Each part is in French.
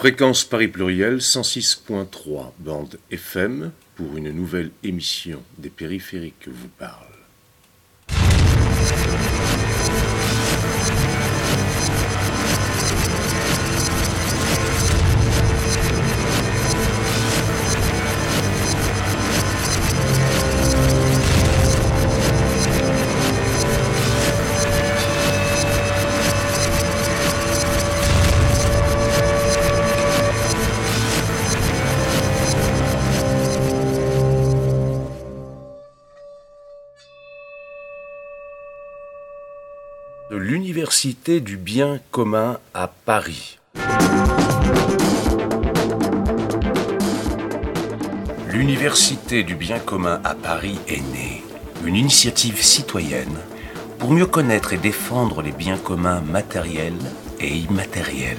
Fréquence Paris Pluriel 106.3 bande FM pour une nouvelle émission des périphériques vous parle. l'Université du bien commun à Paris. L'Université du bien commun à Paris est née, une initiative citoyenne pour mieux connaître et défendre les biens communs matériels et immatériels.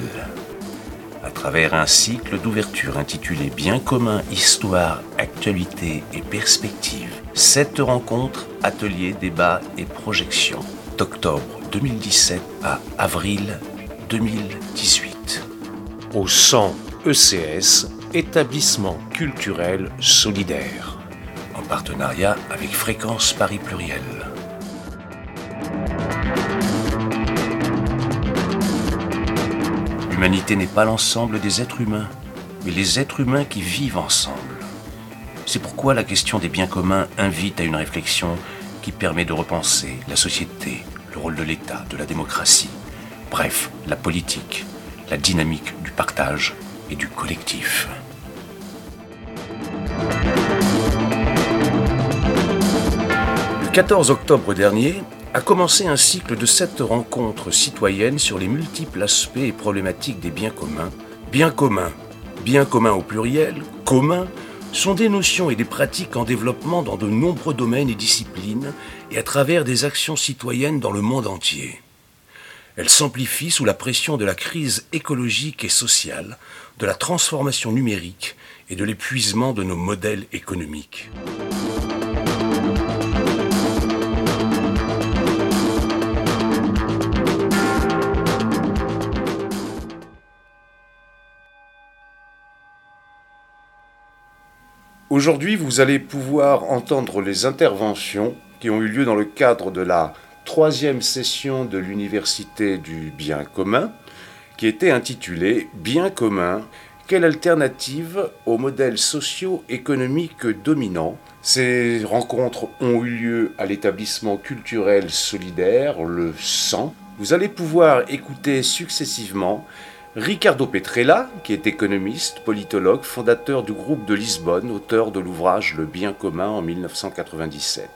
À travers un cycle d'ouverture intitulé Biens communs, histoire, actualité et perspective, sept rencontres, ateliers, débats et projections d'octobre 2017 à avril 2018. Au 100 ECS, établissement culturel solidaire, en partenariat avec Fréquence Paris Pluriel. L'humanité n'est pas l'ensemble des êtres humains, mais les êtres humains qui vivent ensemble. C'est pourquoi la question des biens communs invite à une réflexion qui permet de repenser la société, le rôle de l'État, de la démocratie, bref, la politique, la dynamique du partage et du collectif. Le 14 octobre dernier a commencé un cycle de sept rencontres citoyennes sur les multiples aspects et problématiques des biens communs. Biens communs, biens communs au pluriel, communs, sont des notions et des pratiques en développement dans de nombreux domaines et disciplines et à travers des actions citoyennes dans le monde entier. Elles s'amplifient sous la pression de la crise écologique et sociale, de la transformation numérique et de l'épuisement de nos modèles économiques. Aujourd'hui, vous allez pouvoir entendre les interventions qui ont eu lieu dans le cadre de la troisième session de l'Université du bien commun, qui était intitulée Bien commun, quelle alternative aux modèles socio-économiques dominants? Ces rencontres ont eu lieu à l'établissement culturel solidaire, le 100. Vous allez pouvoir écouter successivement Ricardo Petrella, qui est économiste, politologue, fondateur du groupe de Lisbonne, auteur de l'ouvrage Le bien commun en 1997.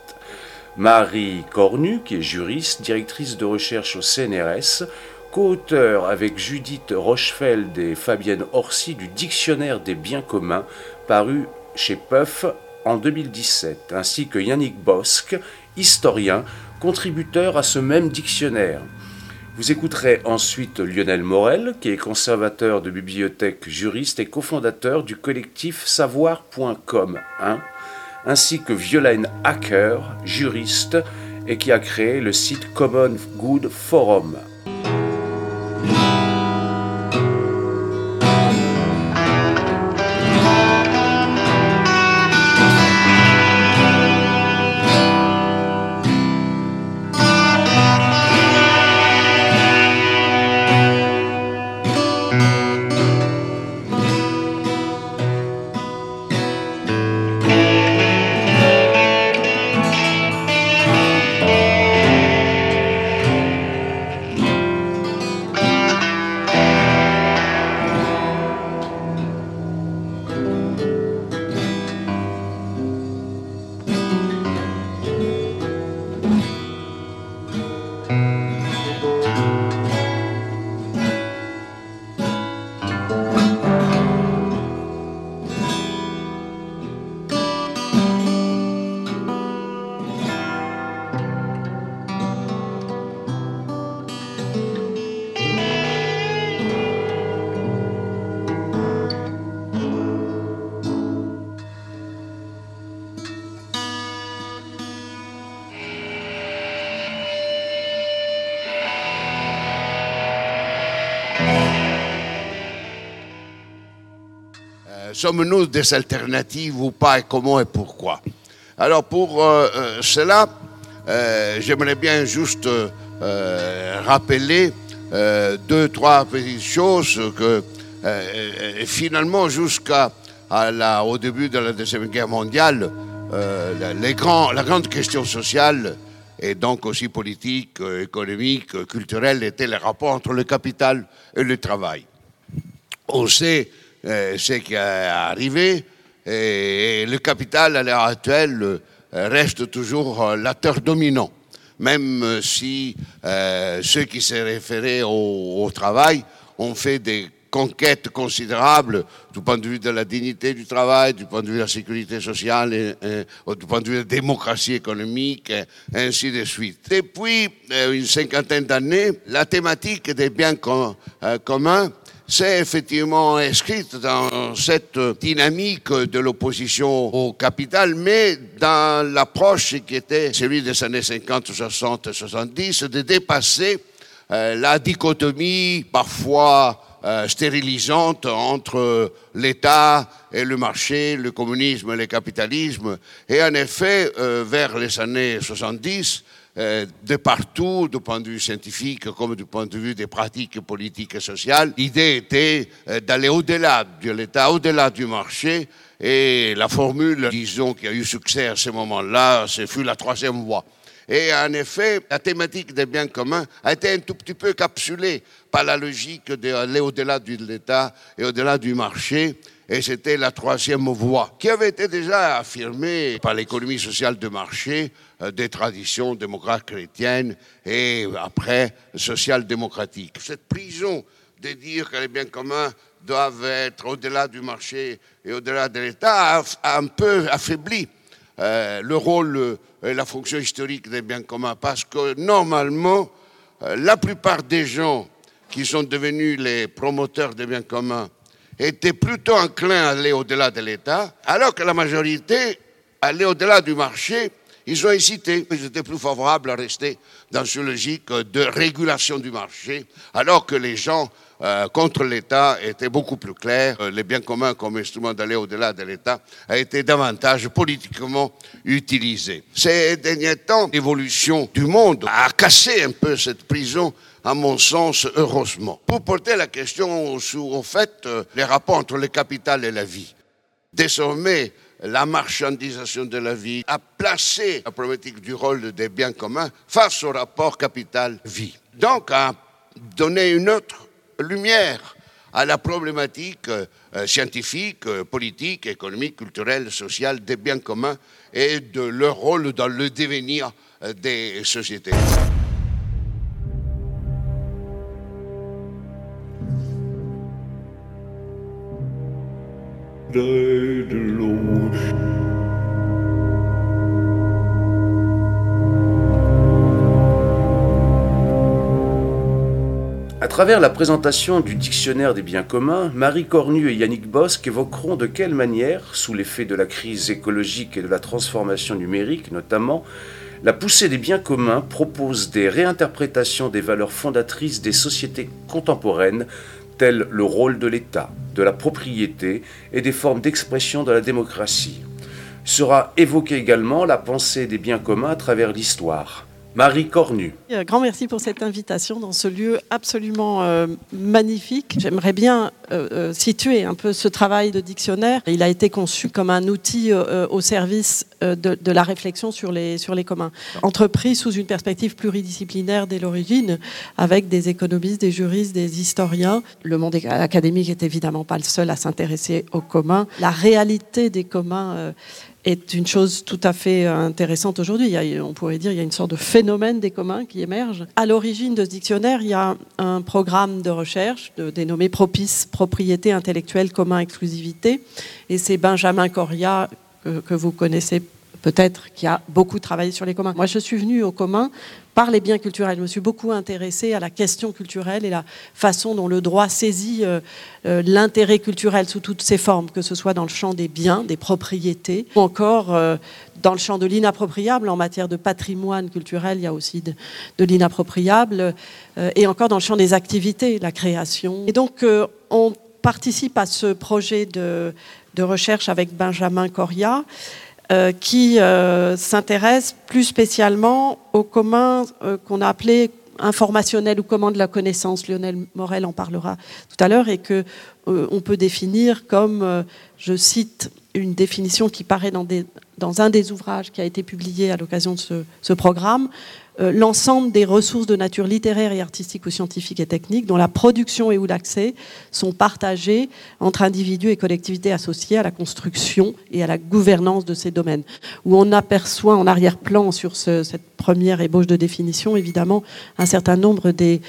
Marie Cornu, qui est juriste, directrice de recherche au CNRS, co-auteur avec Judith Rochefeld et Fabienne Orsi du Dictionnaire des biens communs, paru chez Puff en 2017, ainsi que Yannick Bosque, historien, contributeur à ce même dictionnaire. Vous écouterez ensuite Lionel Morel, qui est conservateur de bibliothèque juriste et cofondateur du collectif savoir.com, ainsi que Violaine Hacker, juriste, et qui a créé le site Common Good Forum. Sommes-nous des alternatives ou pas et comment et pourquoi? Alors pour cela, j'aimerais bien juste rappeler deux, trois petites choses que finalement jusqu'à au début de la Deuxième Guerre mondiale, la grande question sociale et donc aussi politique, euh, économique, euh, culturel, était le rapport entre le capital et le travail. On sait euh, ce qui est arrivé et, le capital à l'heure actuelle reste toujours l'acteur dominant, même si ceux qui se référaient au, travail ont fait des conquête considérable du point de vue de la dignité du travail, du point de vue de la sécurité sociale, du point de vue de la démocratie économique, et ainsi de suite. Depuis euh, une cinquantaine d'années, la thématique des biens euh, communs s'est effectivement inscrite dans cette dynamique de l'opposition au capital, mais dans l'approche qui était celui des années 50, 60, 70, de dépasser euh, la dichotomie parfois euh, stérilisante entre l'État et le marché, le communisme et le capitalisme. Et en effet, euh, vers les années 70, euh, de partout, du point de vue scientifique comme du point de vue des pratiques politiques et sociales, l'idée était d'aller au-delà de l'État, au-delà du marché. Et la formule, disons, qui a eu succès à ce moment-là, ce fut la troisième voie. Et en effet, la thématique des biens communs a été un tout petit peu capsulée par la logique d'aller au-delà de l'État et au-delà du marché. Et c'était la troisième voie, qui avait été déjà affirmée par l'économie sociale de marché euh, des traditions démocrates chrétiennes et après social-démocratiques. Cette prison de dire que les biens communs doivent être au-delà du marché et au-delà de l'État a un peu affaibli euh, le rôle et la fonction historique des biens communs, parce que normalement, euh, la plupart des gens qui sont devenus les promoteurs des biens communs étaient plutôt enclins à aller au-delà de l'État, alors que la majorité allait au-delà du marché. Ils ont hésité, ils étaient plus favorables à rester dans une logique de régulation du marché, alors que les gens euh, contre l'État était beaucoup plus clair. Euh, les biens communs comme instrument d'aller au-delà de l'État a été davantage politiquement utilisé. Ces derniers temps, l'évolution du monde a cassé un peu cette prison à mon sens, heureusement. Pour porter la question sur, en fait, euh, les rapports entre le capital et la vie. Désormais, la marchandisation de la vie a placé la problématique du rôle des biens communs face au rapport capital-vie. Donc, a donné une autre lumière à la problématique euh, scientifique, euh, politique, économique, culturelle, sociale des biens communs et de leur rôle dans le devenir euh, des sociétés. Travers la présentation du dictionnaire des biens communs, Marie Cornu et Yannick Bosque évoqueront de quelle manière, sous l'effet de la crise écologique et de la transformation numérique notamment, la poussée des biens communs propose des réinterprétations des valeurs fondatrices des sociétés contemporaines, telles le rôle de l'État, de la propriété et des formes d'expression de la démocratie. Sera évoquée également la pensée des biens communs à travers l'histoire. Marie Cornu. Grand merci pour cette invitation dans ce lieu absolument euh, magnifique. J'aimerais bien euh, euh, situer un peu ce travail de dictionnaire. Il a été conçu comme un outil au service de, la réflexion sur les, sur les communs. Entrepris sous une perspective pluridisciplinaire dès l'origine, avec des économistes, des juristes, des historiens. Le monde académique est évidemment pas le seul à s'intéresser aux communs. La réalité des communs est une chose tout à fait intéressante aujourd'hui. On pourrait dire qu'il y a une sorte de phénomène des communs qui émerge. À l'origine de ce dictionnaire, il y a un programme de recherche dénommé Propice, propriété intellectuelle, commun, exclusivité. Et c'est Benjamin Coria, que, vous connaissez peut-être, qui a beaucoup travaillé sur les communs. Moi, je suis venue au commun par les biens culturels. Je me suis beaucoup intéressée à la question culturelle et la façon dont le droit saisit euh, euh, l'intérêt culturel sous toutes ses formes, que ce soit dans le champ des biens, des propriétés, ou encore euh, dans le champ de l'inappropriable. En matière de patrimoine culturel, il y a aussi de l'inappropriable, et encore dans le champ des activités, la création. Et donc, on participe à ce projet de, recherche avec Benjamin Coria, euh, qui euh, s'intéresse plus spécialement au commun qu'on a appelé informationnel ou commun de la connaissance. Lionel Morel en parlera tout à l'heure et que on peut définir comme, je cite une définition qui paraît dans, dans, un des ouvrages qui a été publié à l'occasion de ce programme, euh, l'ensemble des ressources de nature littéraire et artistique ou scientifique et technique dont la production et ou l'accès sont partagés entre individus et collectivités associées à la construction et à la gouvernance de ces domaines. Où on aperçoit en arrière-plan sur cette première ébauche de définition, évidemment, un certain nombre des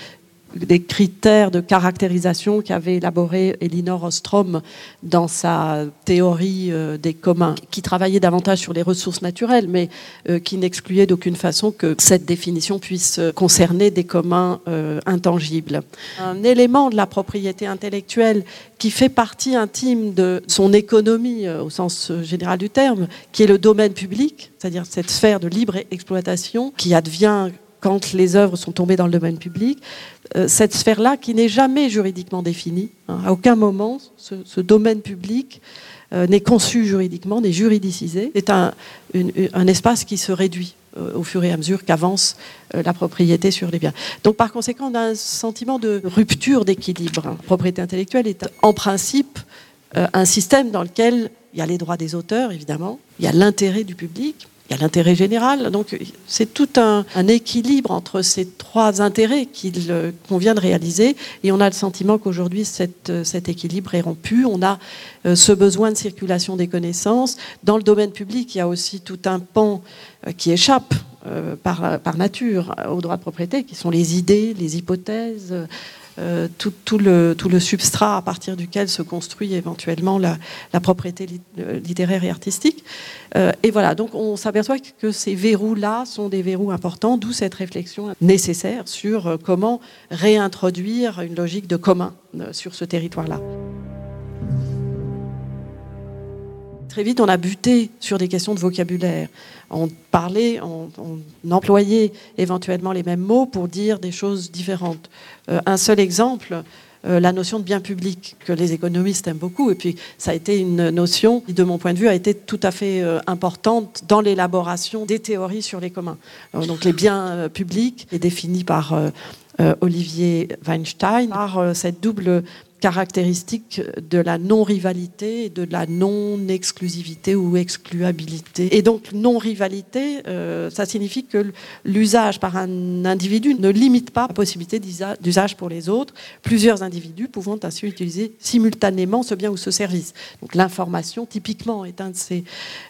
des critères de caractérisation qu'avait élaboré Elinor Ostrom dans sa théorie euh, des communs, qui travaillait davantage sur les ressources naturelles, mais euh, qui n'excluait d'aucune façon que cette définition puisse euh, concerner des communs intangibles. Un élément de la propriété intellectuelle qui fait partie intime de son économie au sens général du terme, qui est le domaine public, c'est-à-dire cette sphère de libre exploitation qui advient quand les œuvres sont tombées dans le domaine public, euh, cette sphère-là qui n'est jamais juridiquement définie. Hein. À aucun moment, ce, domaine public euh, n'est conçu juridiquement, n'est juridicisé. C'est un, espace qui se réduit euh, au fur et à mesure qu'avance la propriété sur les biens. Donc par conséquent, on a un sentiment de rupture d'équilibre. La propriété intellectuelle est en principe un système dans lequel il y a les droits des auteurs, évidemment, il y a l'intérêt du public, il y a l'intérêt général. Donc c'est tout un, équilibre entre ces trois intérêts qu'il convient de réaliser. Et on a le sentiment qu'aujourd'hui, cet équilibre est rompu. On a euh, ce besoin de circulation des connaissances. Dans le domaine public, il y a aussi tout un pan euh, qui échappe euh, par nature aux droits de propriété, qui sont les idées, les hypothèses, euh, tout, le, tout, le, substrat à partir duquel se construit éventuellement la, propriété euh, littéraire et artistique. Euh, et voilà, donc on s'aperçoit que ces verrous-là sont des verrous importants, d'où cette réflexion nécessaire sur comment réintroduire une logique de commun sur ce territoire-là. Très vite, on a buté sur des questions de vocabulaire on parlait, on, employait éventuellement les mêmes mots pour dire des choses différentes. Euh, un seul exemple, euh, la notion de bien public, que les économistes aiment beaucoup, et puis ça a été une notion qui, de mon point de vue, a été tout à fait euh, importante dans l'élaboration des théories sur les communs. donc les biens publics est défini par Olivier Weinstein par cette double caractéristique de la non-rivalité et de la non-exclusivité ou excluabilité. Et donc non-rivalité, euh, ça signifie que l'usage par un individu ne limite pas la possibilité d'usage pour les autres, plusieurs individus pouvant ainsi utiliser simultanément ce bien ou ce service. Donc l'information, typiquement, est un de ces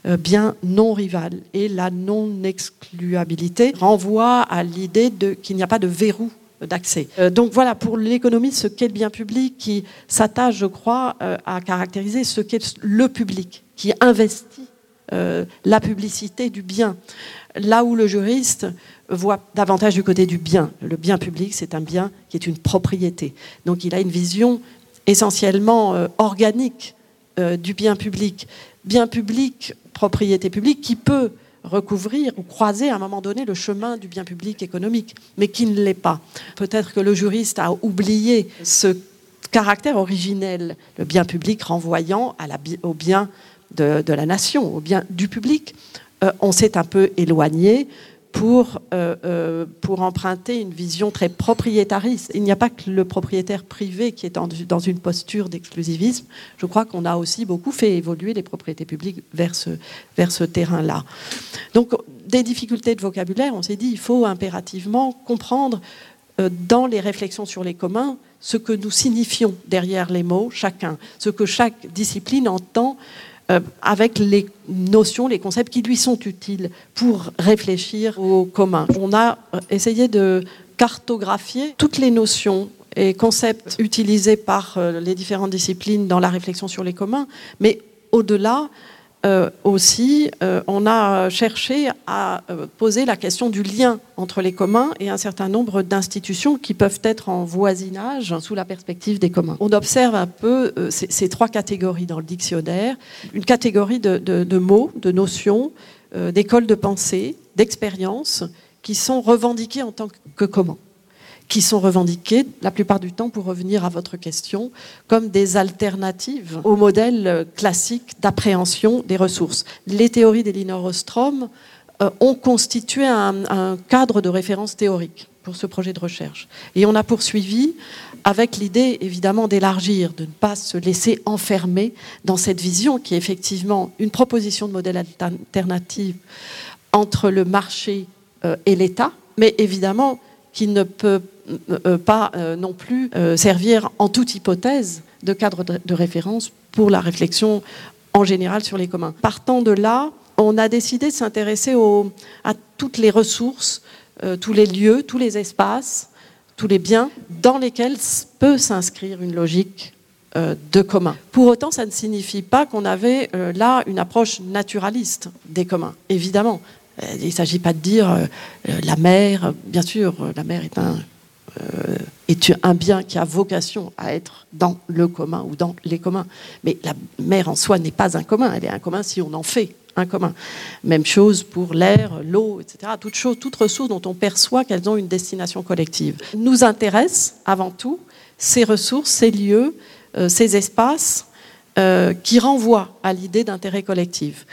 euh, biens non-rivales. Et la non-excluabilité renvoie à l'idée qu'il n'y a pas de verrou d'accès. Euh, donc voilà, pour l'économie, ce qu'est le bien public qui s'attache, je crois, euh, à caractériser ce qu'est le public, qui investit euh, la publicité du bien. Là où le juriste voit davantage du côté du bien. Le bien public, c'est un bien qui est une propriété. Donc il a une vision essentiellement organique du bien public. Bien public, propriété publique, qui peut recouvrir ou croiser à un moment donné le chemin du bien public économique, mais qui ne l'est pas. Peut-être que le juriste a oublié ce caractère originel, le bien public renvoyant au bien de, la nation, au bien du public. Euh, on s'est un peu éloigné pour, euh, euh, pour emprunter une vision très propriétariste. Il n'y a pas que le propriétaire privé qui est dans, une posture d'exclusivisme. Je crois qu'on a aussi beaucoup fait évoluer les propriétés publiques vers ce, vers ce terrain-là. Donc, des difficultés de vocabulaire, on s'est dit, il faut impérativement comprendre euh, dans les réflexions sur les communs ce que nous signifions derrière les mots, chacun, ce que chaque discipline entend euh, avec les notions, les concepts qui lui sont utiles pour réfléchir au commun. On a euh, essayé de cartographier toutes les notions et concepts utilisés par euh, les différentes disciplines dans la réflexion sur les communs, mais au-delà, euh, aussi, euh, on a cherché à euh, poser la question du lien entre les communs et un certain nombre d'institutions qui peuvent être en voisinage sous la perspective des communs. On observe un peu ces, trois catégories dans le dictionnaire. Une catégorie de, mots, de notions, d'écoles de pensée, d'expériences qui sont revendiquées en tant que communs qui sont revendiquées, la plupart du temps, pour revenir à votre question, comme des alternatives au modèle classique d'appréhension des ressources. Les théories d'Elinor Ostrom euh, ont constitué un, cadre de référence théorique pour ce projet de recherche. Et on a poursuivi avec l'idée, évidemment, d'élargir, de ne pas se laisser enfermer dans cette vision qui est effectivement une proposition de modèle alternatif entre le marché euh, et l'État, mais évidemment qui ne peut euh, pas euh, non plus servir en toute hypothèse de cadre de référence pour la réflexion en général sur les communs. Partant de là, on a décidé de s'intéresser à toutes les ressources, tous les lieux, tous les espaces, tous les biens dans lesquels peut s'inscrire une logique de commun. Pour autant, ça ne signifie pas qu'on avait là une approche naturaliste des communs. Évidemment, euh, il ne s'agit pas de dire euh, euh, la mer, bien sûr, la mer est un bien qui a vocation à être dans le commun ou dans les communs. Mais la mer en soi n'est pas un commun, elle est un commun si on en fait un commun. Même chose pour l'air, l'eau, etc. Toutes choses, toutes ressources dont on perçoit qu'elles ont une destination collective. Nous intéressent avant tout ces ressources, ces lieux, ces espaces qui renvoient à l'idée d'intérêt collectif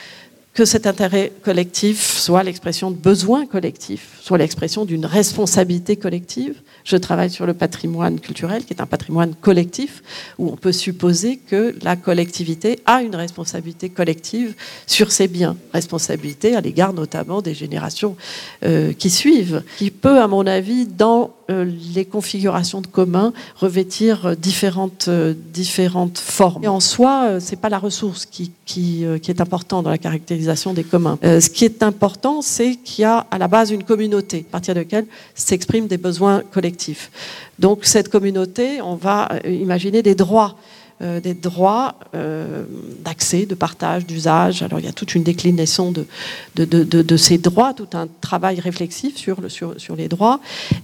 que cet intérêt collectif soit l'expression de besoins collectifs, soit l'expression d'une responsabilité collective. Je travaille sur le patrimoine culturel, qui est un patrimoine collectif, où on peut supposer que la collectivité a une responsabilité collective sur ses biens, responsabilité à l'égard notamment des générations euh, qui suivent, qui peut, à mon avis, dans euh, les configurations de communs revêtir euh, différentes, euh, différentes formes. Et en soi, c'est pas la ressource qui, qui, qui, est important dans la caractérisation des communs. ce qui est important, c'est qu'il y a à la base une communauté, à partir de laquelle s'expriment des besoins collectifs. Donc cette communauté, on va imaginer des droits euh, des droits euh, d'accès, de partage, d'usage. Alors il y a toute une déclinaison de, de, ces droits, tout un travail réflexif sur, le, sur, sur, les droits.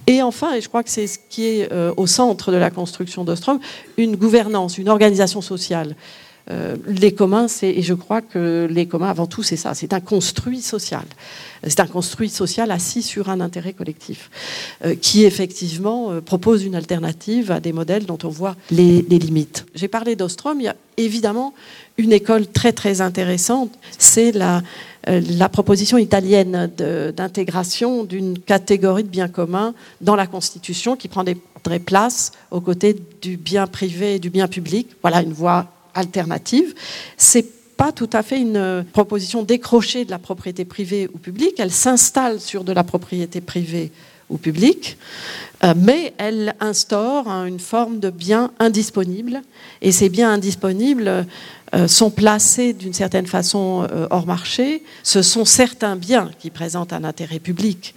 Et enfin, et je crois que c'est ce qui est euh, au centre de la construction d'Ostrom, une gouvernance, une organisation sociale. Les communs, c'est, et je crois que les communs, avant tout, c'est ça, c'est un construit social. C'est un construit social assis sur un intérêt collectif, euh, qui effectivement euh, propose une alternative à des modèles dont on voit les, limites. J'ai parlé d'Ostrom, il y a évidemment une école très très intéressante, c'est la, euh, la proposition italienne d'intégration d'une catégorie de biens communs dans la Constitution qui prendrait place aux côtés du bien privé et du bien public. Voilà une voie alternative. C'est pas tout à fait une proposition décrochée de la propriété privée ou publique. Elle s'installe sur de la propriété privée ou publique, euh, mais elle instaure une forme de bien indisponible. Et ces biens indisponibles euh, sont placés d'une certaine façon euh, hors marché. Ce sont certains biens qui présentent un intérêt public,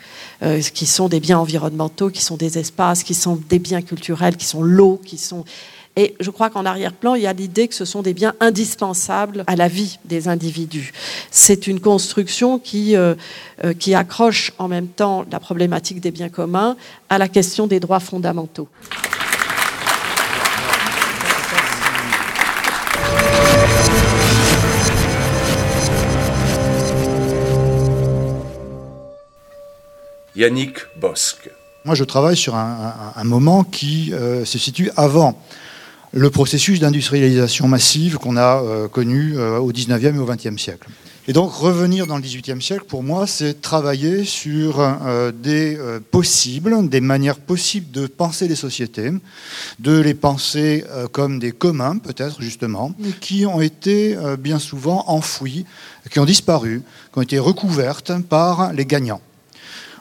qui sont des biens environnementaux, qui sont des espaces, qui sont des biens culturels, qui sont l'eau, qui sont et je crois qu'en arrière-plan, il y a l'idée que ce sont des biens indispensables à la vie des individus. C'est une construction qui, euh, euh, qui accroche en même temps la problématique des biens communs à la question des droits fondamentaux. Yannick Bosque. Moi, je travaille sur un, moment qui euh, se situe avant le processus d'industrialisation massive qu'on a euh, connu euh, au 19e et au 20e siècle. Et donc revenir dans le 18e siècle, pour moi, c'est travailler sur euh, des possibles, des manières possibles de penser les sociétés, de les penser comme des communs, peut-être justement, qui ont été bien souvent enfouis, qui ont disparu, qui ont été recouvertes par les gagnants.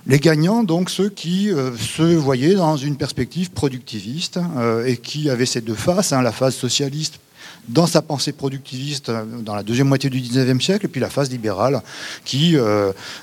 Les gagnants, donc ceux qui euh, se voyaient dans une perspective productiviste euh, et qui avaient ces deux faces, hein, la phase socialiste dans sa pensée productiviste euh, dans la deuxième moitié du 19e siècle, et puis la phase libérale, qui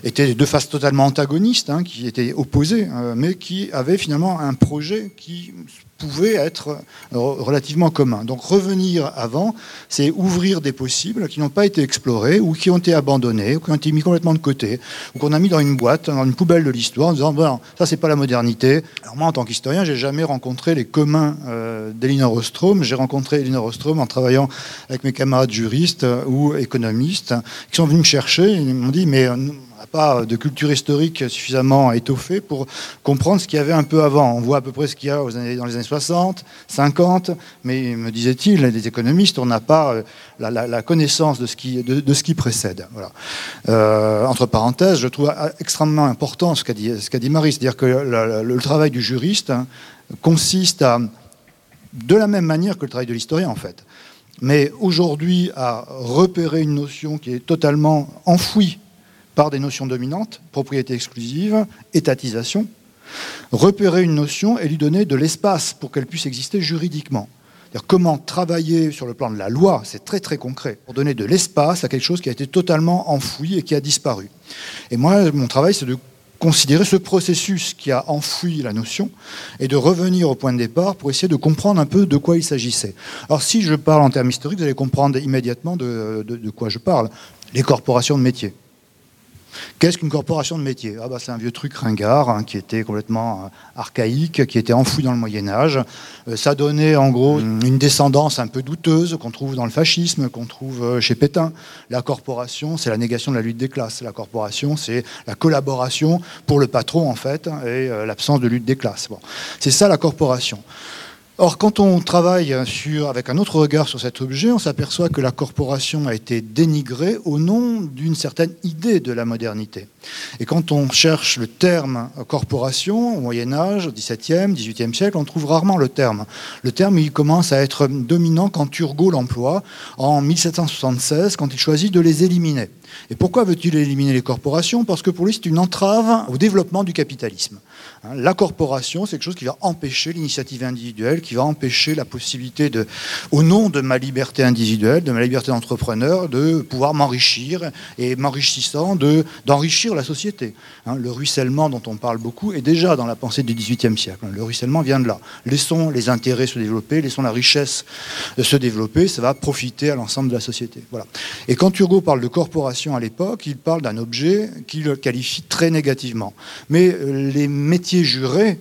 était deux phases totalement antagonistes, hein, qui étaient opposées, mais qui avaient finalement un projet qui pouvait être euh, relativement commun. Donc revenir avant, c'est ouvrir des possibles qui n'ont pas été explorés ou qui ont été abandonnés ou qui ont été mis complètement de côté ou qu'on a mis dans une boîte, dans une poubelle de l'histoire en disant bon, ça c'est pas la modernité. Alors moi en tant qu'historien, j'ai jamais rencontré les communs euh, d'Elinor Ostrom. J'ai rencontré Elinor Ostrom en travaillant avec mes camarades juristes euh, ou économistes qui sont venus me chercher. Ils m'ont dit mais n'a pas de culture historique suffisamment étoffée pour comprendre ce qu'il y avait un peu avant. On voit à peu près ce qu'il y a dans les années 60, 50, mais me disait-il, les économistes, on n'a pas euh, la, connaissance de ce qui, précède. Euh, entre parenthèses, je trouve extrêmement important ce qu'a dit, Marie, c'est-à-dire que le, travail du juriste hein, consiste à, de la même manière que le travail de l'historien en fait, mais aujourd'hui à repérer une notion qui est totalement enfouie par des notions dominantes, propriété exclusive, étatisation, repérer une notion et lui donner de l'espace pour qu'elle puisse exister juridiquement. Comment travailler sur le plan de la loi, c'est très très concret, pour donner de l'espace à quelque chose qui a été totalement enfoui et qui a disparu. Et moi, mon travail, c'est de considérer ce processus qui a enfoui la notion et de revenir au point de départ pour essayer de comprendre un peu de quoi il s'agissait. Alors si je parle en termes historiques, vous allez comprendre immédiatement de, de quoi je parle. Les corporations de métiers. Qu'est-ce qu'une corporation de métier? Ah bah, C'est un vieux truc ringard hein, qui était complètement euh, archaïque, qui était enfoui dans le Moyen Âge. Euh, ça donnait en gros une descendance un peu douteuse qu'on trouve dans le fascisme, qu'on trouve euh, chez Pétain. La corporation, c'est la négation de la lutte des classes. La corporation, c'est la collaboration pour le patron en fait et l'absence de lutte des classes. Bon. C'est ça la corporation. Or, quand on travaille sur, avec un autre regard sur cet objet, on s'aperçoit que la corporation a été dénigrée au nom d'une certaine idée de la modernité. Et quand on cherche le terme corporation au Moyen Âge, au XVIIe, XVIIIe siècle, on trouve rarement le terme. Le terme, il commence à être dominant quand Turgot l'emploie en 1776, quand il choisit de les éliminer. Et pourquoi veut-il éliminer les corporations? Parce que pour lui, c'est une entrave au développement du capitalisme. Hein, la corporation, c'est quelque chose qui va empêcher l'initiative individuelle, qui va empêcher la possibilité de, au nom de ma liberté individuelle, de ma liberté d'entrepreneur, de pouvoir m'enrichir et m'enrichissant, d'enrichir la société. Hein, le ruissellement dont on parle beaucoup est déjà dans la pensée du XVIIIe siècle. Le ruissellement vient de là. Laissons les intérêts se développer, laissons la richesse se développer, ça va profiter à l'ensemble de la société. Voilà. Et quand Turgot parle de corporation à l'époque, il parle d'un objet qu'il qualifie très négativement. Mais euh, les métiers jurés,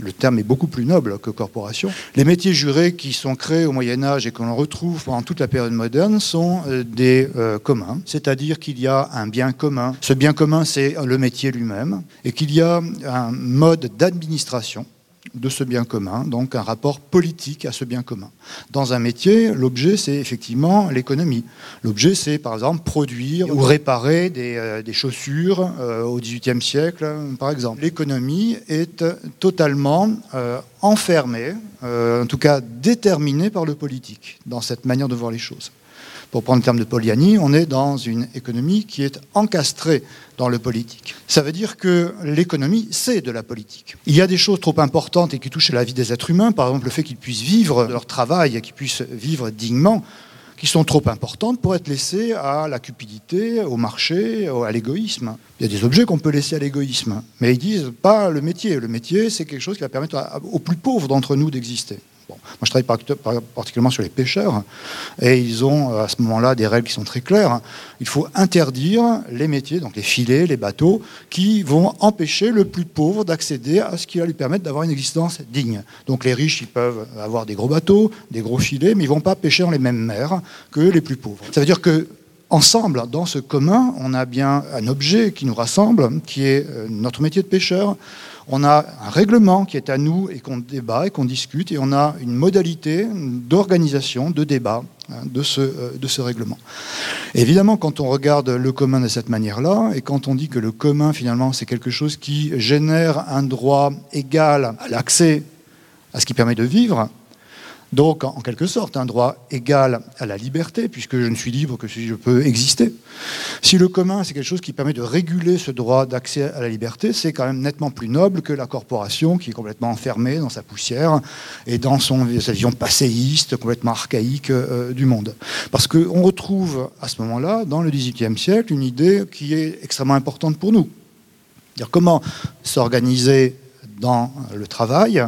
le terme est beaucoup plus noble que corporation. Les métiers jurés qui sont créés au Moyen Âge et que l'on retrouve pendant toute la période moderne sont euh, des euh, communs, c'est-à-dire qu'il y a un bien commun. Ce bien commun, c'est le métier lui-même, et qu'il y a un mode d'administration de ce bien commun, donc un rapport politique à ce bien commun. Dans un métier, l'objet, c'est effectivement l'économie. L'objet, c'est par exemple produire ou réparer des, euh, chaussures euh, au XVIIIe siècle, par exemple. L'économie est totalement euh, enfermée, en tout cas déterminée par le politique, dans cette manière de voir les choses. Pour prendre le terme de Poliani, on est dans une économie qui est encastrée dans le politique. Ça veut dire que l'économie, c'est de la politique. Il y a des choses trop importantes et qui touchent à la vie des êtres humains, par exemple le fait qu'ils puissent vivre leur travail et qu'ils puissent vivre dignement, qui sont trop importantes pour être laissées à la cupidité, au marché, à l'égoïsme. Il y a des objets qu'on peut laisser à l'égoïsme, mais ils disent pas le métier. Le métier, c'est quelque chose qui va permettre aux plus pauvres d'entre nous d'exister moi, je travaille particulièrement sur les pêcheurs, et ils ont à ce moment-là des règles qui sont très claires. Il faut interdire les métiers, donc les filets, les bateaux, qui vont empêcher le plus pauvre d'accéder à ce qui va lui permettre d'avoir une existence digne. Donc les riches, ils peuvent avoir des gros bateaux, des gros filets, mais ils ne vont pas pêcher dans les mêmes mers que les plus pauvres. Ça veut dire que ensemble, dans ce commun, on a bien un objet qui nous rassemble, qui est euh, notre métier de pêcheur, on a un règlement qui est à nous et qu'on débat et qu'on discute, et on a une modalité d'organisation, de débat hein, de, ce, euh, de ce règlement. évidemment, quand on regarde le commun de cette manière-là, et quand on dit que le commun, finalement, c'est quelque chose qui génère un droit égal à l'accès à ce qui permet de vivre, donc, en quelque sorte, un droit égal à la liberté, puisque je ne suis libre que si je peux exister. Si le commun, c'est quelque chose qui permet de réguler ce droit d'accès à la liberté, c'est quand même nettement plus noble que la corporation qui est complètement enfermée dans sa poussière et dans son, sa vision passéiste, complètement archaïque euh, du monde. Parce qu'on retrouve à ce moment-là, dans le XVIIIe siècle, une idée qui est extrêmement importante pour nous. Comment s'organiser dans le travail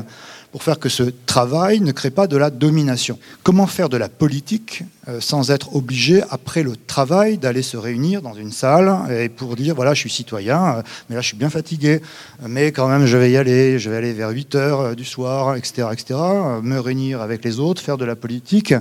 pour faire que ce travail ne crée pas de la domination. Comment faire de la politique euh, sans être obligé, après le travail, d'aller se réunir dans une salle et pour dire, voilà, je suis citoyen, euh, mais là, je suis bien fatigué, mais quand même, je vais y aller, je vais aller vers 8 heures euh, du soir, etc., etc., me réunir avec les autres, faire de la politique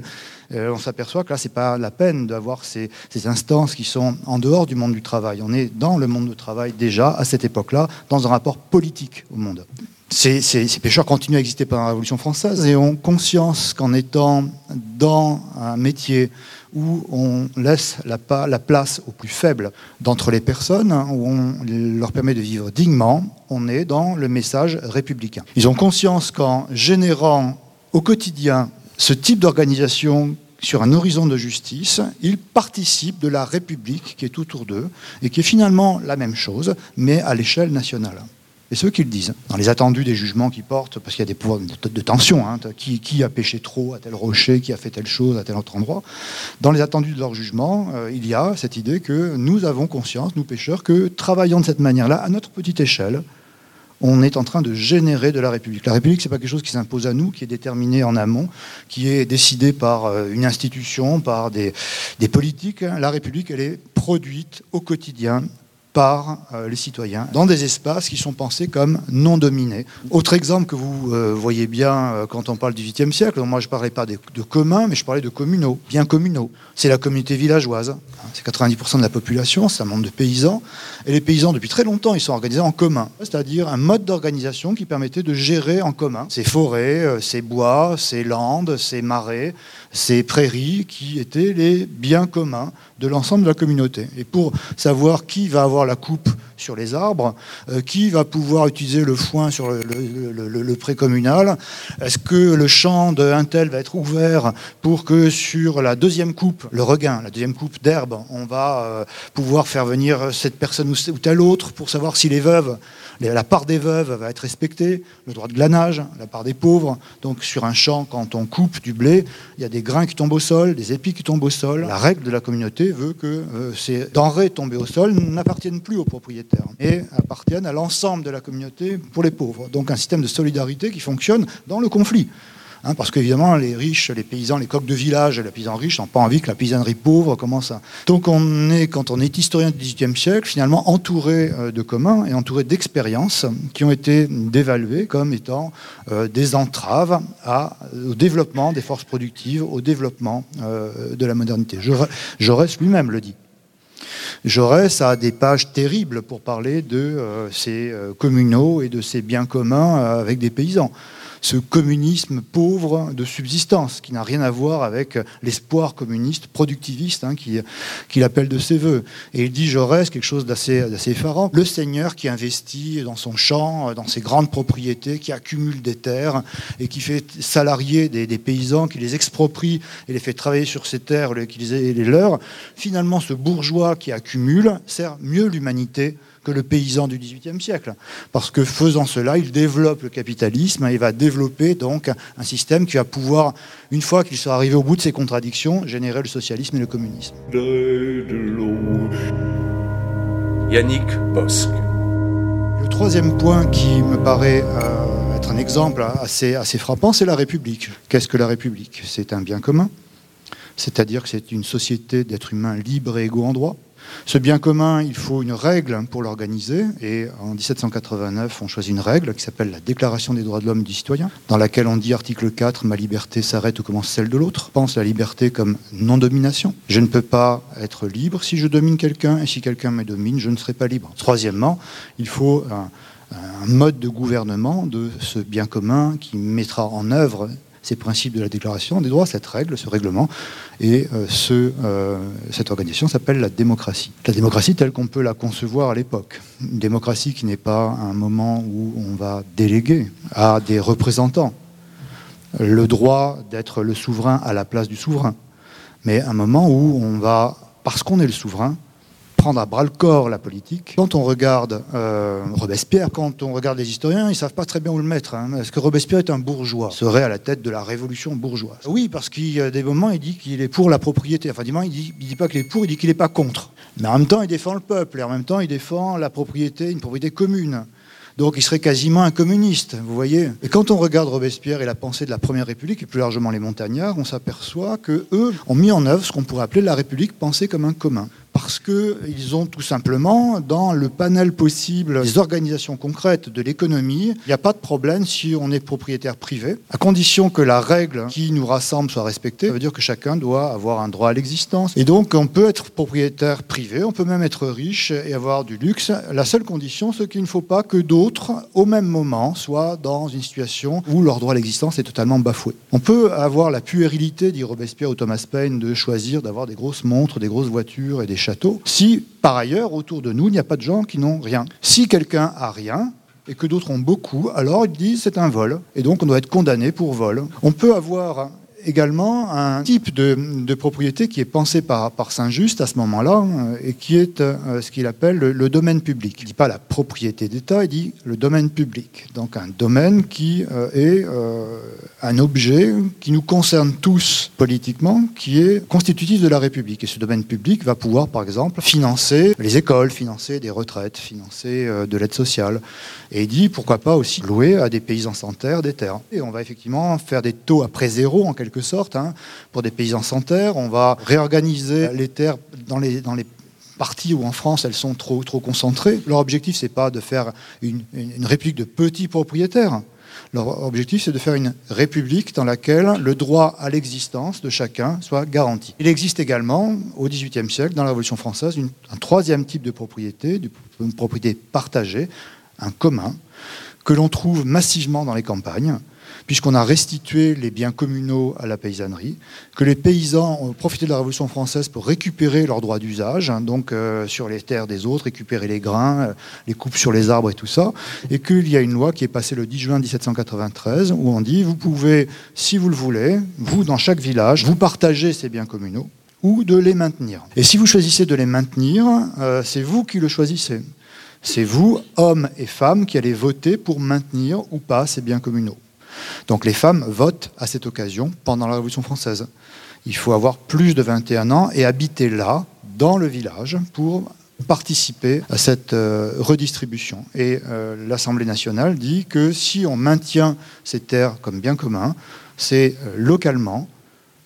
on s'aperçoit que là, c'est pas la peine d'avoir ces, ces, instances qui sont en dehors du monde du travail. On est dans le monde du travail déjà, à cette époque-là, dans un rapport politique au monde. Ces, pêcheurs continuent à exister pendant la Révolution française et ont conscience qu'en étant dans un métier où on laisse la, la place aux plus faibles d'entre les personnes, où on leur permet de vivre dignement, on est dans le message républicain. Ils ont conscience qu'en générant au quotidien ce type d'organisation sur un horizon de justice, ils participent de la République qui est autour d'eux et qui est finalement la même chose, mais à l'échelle nationale. Et ceux qui le disent. Dans les attendus des jugements qui portent, parce qu'il y a des pouvoirs de, tension, hein, qui, a péché trop à tel rocher, qui a fait telle chose à tel autre endroit, dans les attendus de leur jugement, euh, il y a cette idée que nous avons conscience, nous pêcheurs, que travaillant de cette manière-là, à notre petite échelle, on est en train de générer de la République. La République, ce n'est pas quelque chose qui s'impose à nous, qui est déterminé en amont, qui est décidé par euh, une institution, par des, des politiques. La République, elle est produite au quotidien par euh, les citoyens dans des espaces qui sont pensés comme non dominés. Autre exemple que vous euh, voyez bien euh, quand on parle du XVIIIe siècle, moi je ne parlais pas de, communs, mais je parlais de communaux, bien communaux. C'est la communauté villageoise, c'est 90% de la population, c'est un monde de paysans, et les paysans depuis très longtemps ils sont organisés en commun, c'est-à-dire un mode d'organisation qui permettait de gérer en commun ces forêts, ces bois, ces landes, ces marais, ces prairies qui étaient les biens communs de l'ensemble de la communauté. Et pour savoir qui va avoir la coupe sur les arbres, euh, qui va pouvoir utiliser le foin sur le, le, pré communal, est-ce que le champ d'un tel va être ouvert pour que sur la deuxième coupe, le regain, la deuxième coupe d'herbe, on va euh, pouvoir faire venir cette personne ou telle autre pour savoir si les veuves la part des veuves va être respectée, le droit de glanage, la part des pauvres. Donc sur un champ, quand on coupe du blé, il y a des grains qui tombent au sol, des épis qui tombent au sol. La règle de la communauté veut que euh, ces denrées tombées au sol n'appartiennent plus aux propriétaires et appartiennent à l'ensemble de la communauté pour les pauvres. Donc un système de solidarité qui fonctionne dans le conflit. Hein, parce qu'évidemment, les riches, les paysans, les coqs de village et les paysans riches n'ont pas envie que la paysannerie pauvre commence à. Donc, on est, quand on est historien du XVIIIe siècle, finalement entouré euh, de communs et entouré d'expériences qui ont été dévaluées comme étant euh, des entraves au développement des forces productives, au développement euh, de la modernité. Jaurès lui-même le dit. Jaurès a des pages terribles pour parler de ces communaux et de ces biens communs avec des paysans ce communisme pauvre de subsistance, qui n'a rien à voir avec l'espoir communiste productiviste hein, qu'il appelle de ses voeux. Et il dit Jaurès quelque chose d'assez effarant. Le seigneur qui investit dans son champ, dans ses grandes propriétés, qui accumule des terres et qui fait salarier des, paysans, qui les exproprie et les fait travailler sur ces terres, qui les, les leurs, finalement ce bourgeois qui accumule sert mieux l'humanité que le paysan du XVIIIe siècle. Parce que faisant cela, il développe le capitalisme et va développer donc un système qui va pouvoir, une fois qu'il sera arrivé au bout de ses contradictions, générer le socialisme et le communisme. Yannick Bosque. Le troisième point qui me paraît euh, être un exemple assez, assez frappant, c'est la République. Qu'est-ce que la République? C'est un bien commun, c'est-à-dire que c'est une société d'êtres humains libres et égaux en droit ce bien commun, il faut une règle pour l'organiser. Et en 1789, on choisit une règle qui s'appelle la Déclaration des droits de l'homme et du citoyen, dans laquelle on dit, article 4, ma liberté s'arrête où commence celle de l'autre. Pense la liberté comme non-domination. Je ne peux pas être libre si je domine quelqu'un, et si quelqu'un me domine, je ne serai pas libre. Troisièmement, il faut un, un mode de gouvernement de ce bien commun qui mettra en œuvre ces principes de la Déclaration des droits, cette règle, ce règlement, et euh, euh, cette organisation s'appelle la démocratie. La démocratie telle qu'on peut la concevoir à l'époque. Une démocratie qui n'est pas un moment où on va déléguer à des représentants le droit d'être le souverain à la place du souverain, mais un moment où on va, parce qu'on est le souverain, prendre à bras le corps la politique. Quand on regarde euh, Robespierre, quand on regarde les historiens, ils ne savent pas très bien où le mettre. Hein. Est-ce que Robespierre est un bourgeois? Serait à la tête de la révolution bourgeoise Oui, parce qu'il y a des moments, il dit qu'il est pour la propriété. Enfin, il dit, il dit pas qu'il est pour, il dit qu'il n'est pas contre. Mais en même temps, il défend le peuple et en même temps, il défend la propriété, une propriété commune. Donc il serait quasiment un communiste, vous voyez. Et quand on regarde Robespierre et la pensée de la Première République, et plus largement les montagnards, on s'aperçoit que eux ont mis en œuvre ce qu'on pourrait appeler la République pensée comme un commun parce qu'ils ont tout simplement, dans le panel possible des organisations concrètes de l'économie, il n'y a pas de problème si on est propriétaire privé, à condition que la règle qui nous rassemble soit respectée. Ça veut dire que chacun doit avoir un droit à l'existence. Et donc, on peut être propriétaire privé, on peut même être riche et avoir du luxe. La seule condition, c'est qu'il ne faut pas que d'autres, au même moment, soient dans une situation où leur droit à l'existence est totalement bafoué. On peut avoir la puérilité, dit Robespierre ou Thomas Paine, de choisir d'avoir des grosses montres, des grosses voitures et des châteaux, si par ailleurs, autour de nous, il n'y a pas de gens qui n'ont rien. Si quelqu'un a rien, et que d'autres ont beaucoup, alors ils disent c'est un vol. Et donc on doit être condamné pour vol. On peut avoir également un type de, propriété qui est pensé par, Saint-Just à ce moment-là euh, et qui est euh, ce qu'il appelle le, domaine public. Il ne dit pas la propriété d'État, il dit le domaine public. Donc un domaine qui euh, est un objet qui nous concerne tous politiquement, qui est constitutif de la République. Et ce domaine public va pouvoir, par exemple, financer les écoles, financer des retraites, financer de l'aide sociale. Et il dit pourquoi pas aussi louer à des paysans sans terre des terres. Et on va effectivement faire des taux après zéro en quelque sorte, hein, pour des paysans sans terre. On va réorganiser les terres dans les, dans les parties où en France elles sont trop, trop concentrées. Leur objectif, c'est pas de faire une, une, république de petits propriétaires. Leur objectif, c'est de faire une république dans laquelle le droit à l'existence de chacun soit garanti. Il existe également, au XVIIIe siècle, dans la Révolution française, un troisième type de propriété, une propriété partagée, un commun, que l'on trouve massivement dans les campagnes, puisqu'on a restitué les biens communaux à la paysannerie, que les paysans ont profité de la Révolution française pour récupérer leurs droits d'usage, hein, donc euh, sur les terres des autres, récupérer les grains, euh, les coupes sur les arbres et tout ça, et qu'il y a une loi qui est passée le 10 juin 1793 où on dit vous pouvez, si vous le voulez, vous dans chaque village, vous partagez ces biens communaux ou de les maintenir. Et si vous choisissez de les maintenir, euh, c'est vous qui le choisissez. C'est vous, hommes et femmes, qui allez voter pour maintenir ou pas ces biens communaux. Donc les femmes votent à cette occasion pendant la Révolution française. Il faut avoir plus de 21 ans et habiter là, dans le village, pour participer à cette euh, redistribution. Et euh, l'Assemblée nationale dit que si on maintient ces terres comme bien commun, c'est euh, localement,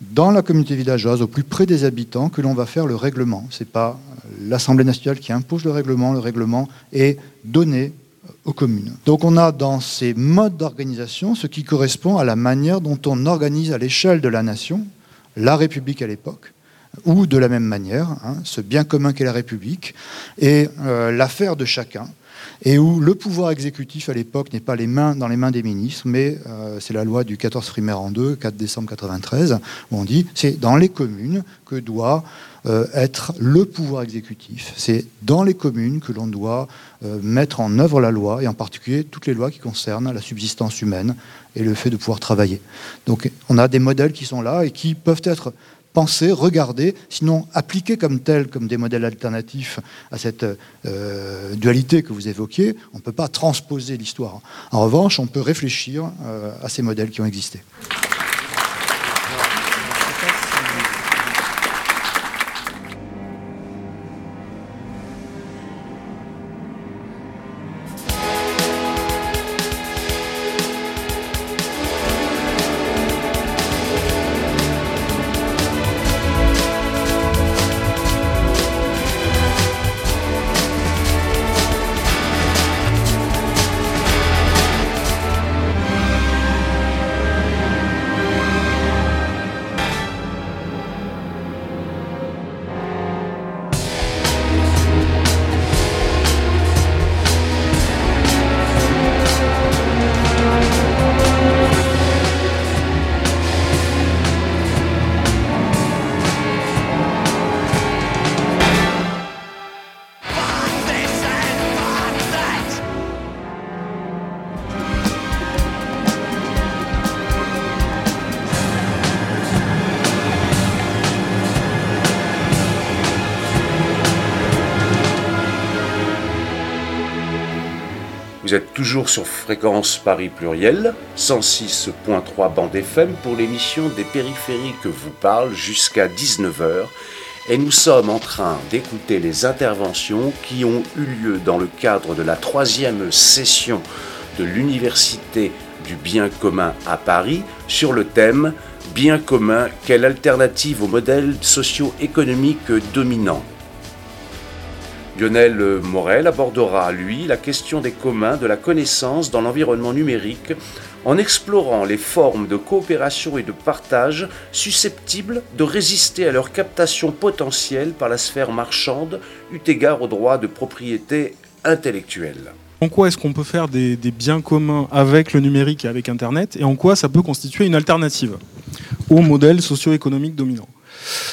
dans la communauté villageoise, au plus près des habitants, que l'on va faire le règlement. Ce n'est pas l'Assemblée nationale qui impose le règlement, le règlement est donné Donc on a dans ces modes d'organisation ce qui correspond à la manière dont on organise à l'échelle de la nation la République à l'époque, ou de la même manière, hein, ce bien commun qu'est la République, et euh, l'affaire de chacun, et où le pouvoir exécutif à l'époque n'est pas les mains, dans les mains des ministres, mais euh, c'est la loi du 14 frimaire en 2, 4 décembre 93, où on dit c'est dans les communes que doit euh, être le pouvoir exécutif. C'est dans les communes que l'on doit euh, mettre en œuvre la loi, et en particulier toutes les lois qui concernent la subsistance humaine et le fait de pouvoir travailler. Donc on a des modèles qui sont là et qui peuvent être pensés, regardés, sinon appliqués comme tels, comme des modèles alternatifs à cette euh, dualité que vous évoquiez. On ne peut pas transposer l'histoire. En revanche, on peut réfléchir à ces modèles qui ont existé. Êtes toujours sur fréquence Paris Pluriel, 106.3 bande FM pour l'émission des périphéries que vous parle jusqu'à 19h. Et nous sommes en train d'écouter les interventions qui ont eu lieu dans le cadre de la troisième session de l'Université du bien commun à Paris sur le thème Bien commun, quelle alternative au modèle socio-économique dominant? Lionel Morel abordera, lui, la question des communs de la connaissance dans l'environnement numérique en explorant les formes de coopération et de partage susceptibles de résister à leur captation potentielle par la sphère marchande, eu égard aux droits de propriété intellectuelle. En quoi est-ce qu'on peut faire des, biens communs avec le numérique et avec Internet, et en quoi ça peut constituer une alternative au modèle socio-économique dominant?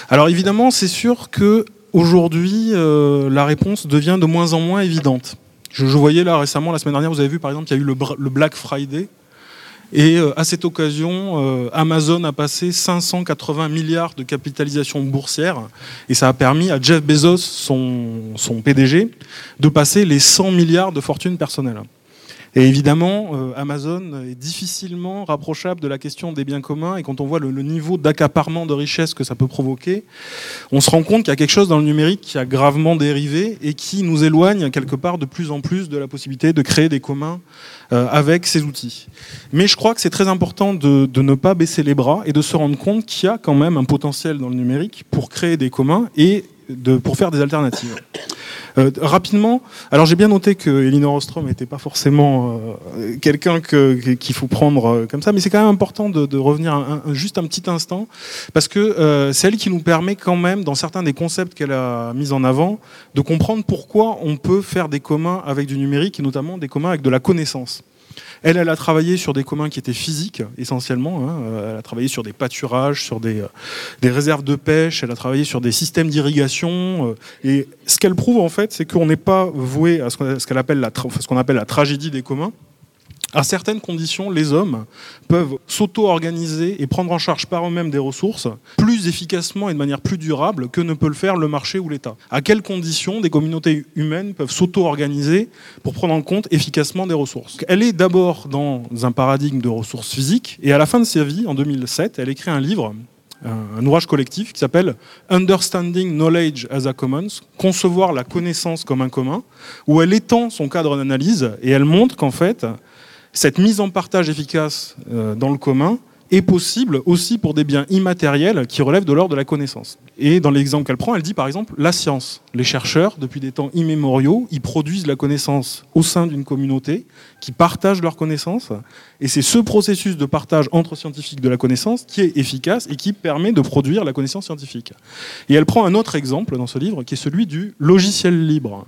Alors évidemment, c'est sûr que aujourd'hui, euh, la réponse devient de moins en moins évidente. Je, voyais là récemment, la semaine dernière, vous avez vu par exemple qu'il y a eu le Black Friday, et euh, à cette occasion, euh, Amazon a passé 580 milliards de capitalisation boursière et ça a permis à Jeff Bezos, son, son PDG, de passer les 100 milliards de fortune personnelle. Et évidemment, euh, Amazon est difficilement rapprochable de la question des biens communs. Et quand on voit le, niveau d'accaparement de richesse que ça peut provoquer, on se rend compte qu'il y a quelque chose dans le numérique qui a gravement dérivé et qui nous éloigne quelque part de plus en plus de la possibilité de créer des communs euh, avec ces outils. Mais je crois que c'est très important de, de, ne pas baisser les bras et de se rendre compte qu'il y a quand même un potentiel dans le numérique pour créer des communs et pour faire des alternatives. Euh, rapidement, alors j'ai bien noté que Elinor Ostrom n'était pas forcément euh, quelqu'un qu'il faut prendre euh, comme ça, mais c'est quand même important de, revenir juste un petit instant, parce que c'est elle qui nous permet quand même, dans certains des concepts qu'elle a mis en avant, de comprendre pourquoi on peut faire des communs avec du numérique, et notamment des communs avec de la connaissance. Elle, a travaillé sur des communs qui étaient physiques, essentiellement. Hein. Elle a travaillé sur des pâturages, sur des, des, réserves de pêche, elle a travaillé sur des systèmes d'irrigation. Et ce qu'elle prouve, en fait, c'est qu'on n'est pas voué à ce qu'on appelle la tragédie des communs à certaines conditions, les hommes peuvent s'auto-organiser et prendre en charge par eux-mêmes des ressources plus efficacement et de manière plus durable que ne peut le faire le marché ou l'État. À quelles conditions des communautés humaines peuvent s'auto-organiser pour prendre en compte efficacement des ressources? Elle est d'abord dans un paradigme de ressources physiques et à la fin de sa vie, en 2007, elle écrit un livre un ouvrage collectif qui s'appelle Understanding Knowledge as a Commons, concevoir la connaissance comme un commun, où elle étend son cadre d'analyse et elle montre qu'en fait, cette mise en partage efficace euh, dans le commun est possible aussi pour des biens immatériels qui relèvent de l'ordre de la connaissance. Et dans l'exemple qu'elle prend, elle dit par exemple la science. Les chercheurs, depuis des temps immémoriaux, ils produisent la connaissance au sein d'une communauté qui partage leur connaissance. Et c'est ce processus de partage entre scientifiques de la connaissance qui est efficace et qui permet de produire la connaissance scientifique. Et elle prend un autre exemple dans ce livre qui est celui du logiciel libre.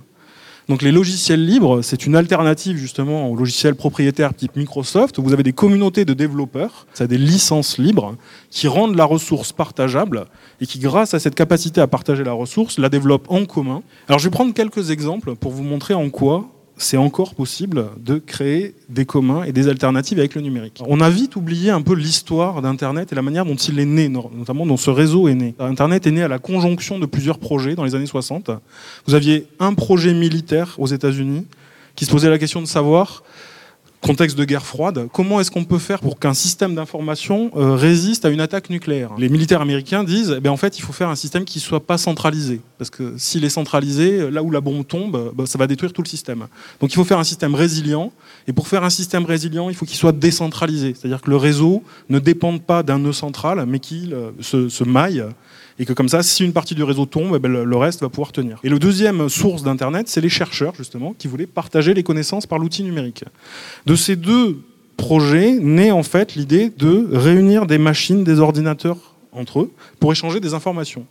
Donc les logiciels libres, c'est une alternative justement aux logiciels propriétaires type Microsoft. Vous avez des communautés de développeurs, ça des licences libres qui rendent la ressource partageable et qui, grâce à cette capacité à partager la ressource, la développent en commun. Alors je vais prendre quelques exemples pour vous montrer en quoi c'est encore possible de créer des communs et des alternatives avec le numérique. On a vite oublié un peu l'histoire d'Internet et la manière dont il est né, notamment dont ce réseau est né. Internet est né à la conjonction de plusieurs projets dans les années 60. Vous aviez un projet militaire aux États-Unis qui se posait la question de savoir contexte de guerre froide, comment est-ce qu'on peut faire pour qu'un système d'information euh, résiste à une attaque nucléaire? Les militaires américains disent, eh ben, en fait, il faut faire un système qui ne soit pas centralisé, parce que s'il est centralisé, là où la bombe tombe, bah, ça va détruire tout le système. Donc il faut faire un système résilient, et pour faire un système résilient, il faut qu'il soit décentralisé, c'est-à-dire que le réseau ne dépende pas d'un nœud central, mais qu'il euh, se, se maille et que comme ça, si une partie du réseau tombe, eh ben, le reste va pouvoir tenir. Et le deuxième source d'Internet, c'est les chercheurs, justement, qui voulaient partager les connaissances par l'outil numérique. De ces deux projets naît en fait l'idée de réunir des machines, des ordinateurs entre eux, pour échanger des informations.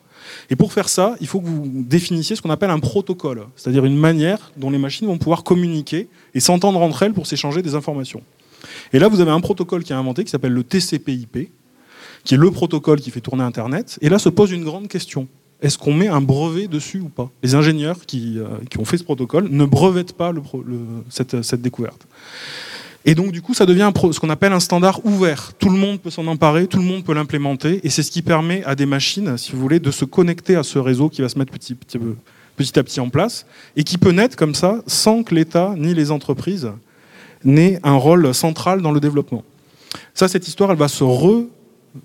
Et pour faire ça, il faut que vous définissiez ce qu'on appelle un protocole, c'est-à-dire une manière dont les machines vont pouvoir communiquer et s'entendre entre elles pour s'échanger des informations. Et là, vous avez un protocole qui est inventé qui s'appelle le TCP/IP, qui est le protocole qui fait tourner Internet. Et là se pose une grande question. Est-ce qu'on met un brevet dessus ou pas? Les ingénieurs qui, euh, qui, ont fait ce protocole ne brevettent pas le, cette, découverte. Et donc, du coup, ça devient ce qu'on appelle un standard ouvert. Tout le monde peut s'en emparer, tout le monde peut l'implémenter, et c'est ce qui permet à des machines, si vous voulez, de se connecter à ce réseau qui va se mettre petit, petit, petit à petit en place, et qui peut naître comme ça, sans que l'État ni les entreprises n'aient un rôle central dans le développement. Ça, cette histoire, elle va se re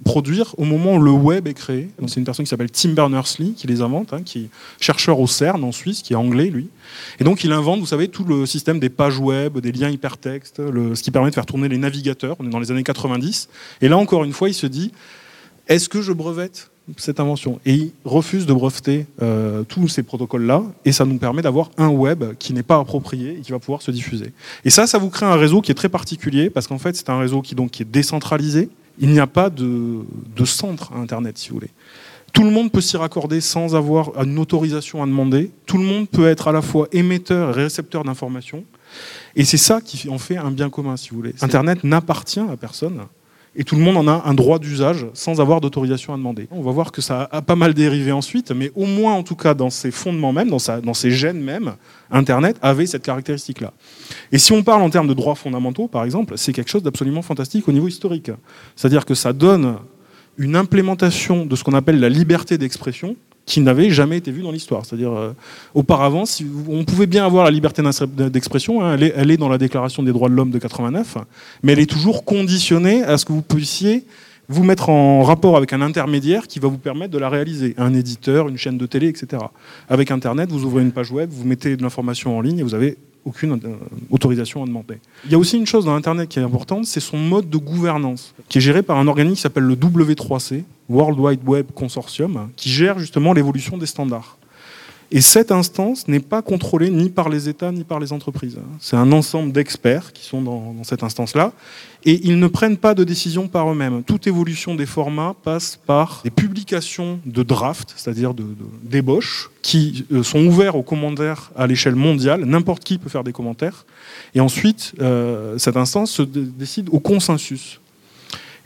produire au moment où le web est créé. C'est une personne qui s'appelle Tim Berners-Lee qui les invente, hein, qui est chercheur au CERN en Suisse, qui est anglais lui. Et donc il invente, vous savez, tout le système des pages web, des liens hypertextes, ce qui permet de faire tourner les navigateurs. On est dans les années 90. Et là encore une fois, il se dit est-ce que je brevette cette invention? Et ils refusent de breveter euh, tous ces protocoles-là, et ça nous permet d'avoir un web qui n'est pas approprié et qui va pouvoir se diffuser. Et ça, ça vous crée un réseau qui est très particulier, parce qu'en fait, c'est un réseau qui, donc, qui est décentralisé. Il n'y a pas de, de centre à Internet, si vous voulez. Tout le monde peut s'y raccorder sans avoir une autorisation à demander. Tout le monde peut être à la fois émetteur et récepteur d'informations. Et c'est ça qui en fait un bien commun, si vous voulez. Internet n'appartient à personne et tout le monde en a un droit d'usage sans avoir d'autorisation à demander. On va voir que ça a pas mal dérivé ensuite, mais au moins en tout cas dans ses fondements même, dans, ses gènes même, Internet avait cette caractéristique-là. Et si on parle en termes de droits fondamentaux, par exemple, c'est quelque chose d'absolument fantastique au niveau historique. C'est-à-dire que ça donne une implémentation de ce qu'on appelle la liberté d'expression qui n'avait jamais été vue dans l'histoire. C'est-à-dire, euh, auparavant, on pouvait bien avoir la liberté d'expression, hein, elle, elle, est, dans la Déclaration des droits de l'homme de 89, mais elle est toujours conditionnée à ce que vous puissiez vous mettre en rapport avec un intermédiaire qui va vous permettre de la réaliser, un éditeur, une chaîne de télé, etc. Avec Internet, vous ouvrez une page web, vous mettez de l'information en ligne et vous avez aucune euh, autorisation à demander. Il y a aussi une chose dans Internet qui est importante, c'est son mode de gouvernance, qui est géré par un organisme qui s'appelle le W3C, World Wide Web Consortium, qui gère justement l'évolution des standards. Et cette instance n'est pas contrôlée ni par les États ni par les entreprises. C'est un ensemble d'experts qui sont dans, cette instance-là. Et ils ne prennent pas de décision par eux-mêmes. Toute évolution des formats passe par des publications de draft, c'est-à-dire de, d'ébauches, qui euh, sont ouverts aux commentaires à l'échelle mondiale. N'importe qui peut faire des commentaires. Et ensuite, euh, cette instance se décide au consensus.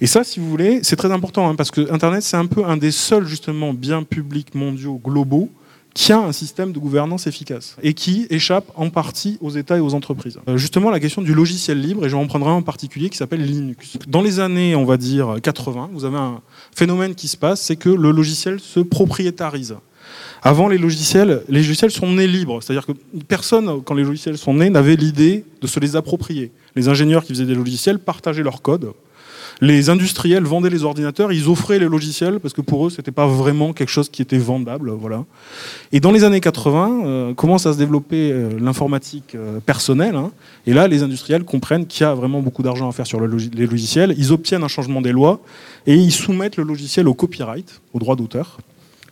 Et ça, si vous voulez, c'est très important, hein, parce que Internet, c'est un peu un des seuls, justement, biens publics mondiaux globaux qui a un système de gouvernance efficace et qui échappe en partie aux États et aux entreprises. Euh, justement, la question du logiciel libre, et je en prendre un en particulier qui s'appelle Linux. Dans les années, on va dire, 80, vous avez un phénomène qui se passe, c'est que le logiciel se propriétarise. Avant, les logiciels, les logiciels sont nés libres. C'est-à-dire que personne, quand les logiciels sont nés, n'avait l'idée de se les approprier. Les ingénieurs qui faisaient des logiciels partageaient leur code les industriels vendaient les ordinateurs, ils offraient les logiciels parce que pour eux, c'était pas vraiment quelque chose qui était vendable. Voilà. Et dans les années 80, euh, commence à se développer euh, l'informatique euh, personnelle. Hein. et là, les industriels comprennent qu'il y a vraiment beaucoup d'argent à faire sur les logiciels. Ils obtiennent un changement des lois et ils soumettent le logiciel au copyright, au droit d'auteur.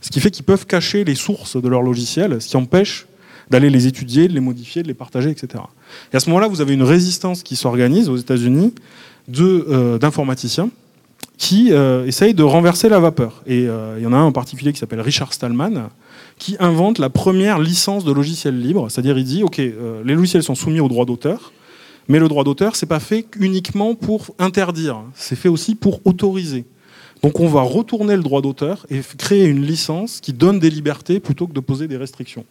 Ce qui fait qu'ils peuvent cacher les sources de leur logiciel, ce qui empêche d'aller les étudier, de les modifier, de les partager, etc. Et à ce moment-là, vous avez une résistance qui s'organise aux États-Unis d'informaticiens qui euh, de renverser la vapeur. Et euh, il y en a un en particulier qui s'appelle Richard Stallman, qui invente la première licence de logiciel libre. C'est-à-dire, il dit, OK, les logiciels sont soumis au droit d'auteur, mais le droit d'auteur, c'est pas fait uniquement pour interdire, c'est fait aussi pour autoriser. Donc on va retourner le droit d'auteur et créer une licence qui donne des libertés plutôt que de poser des restrictions.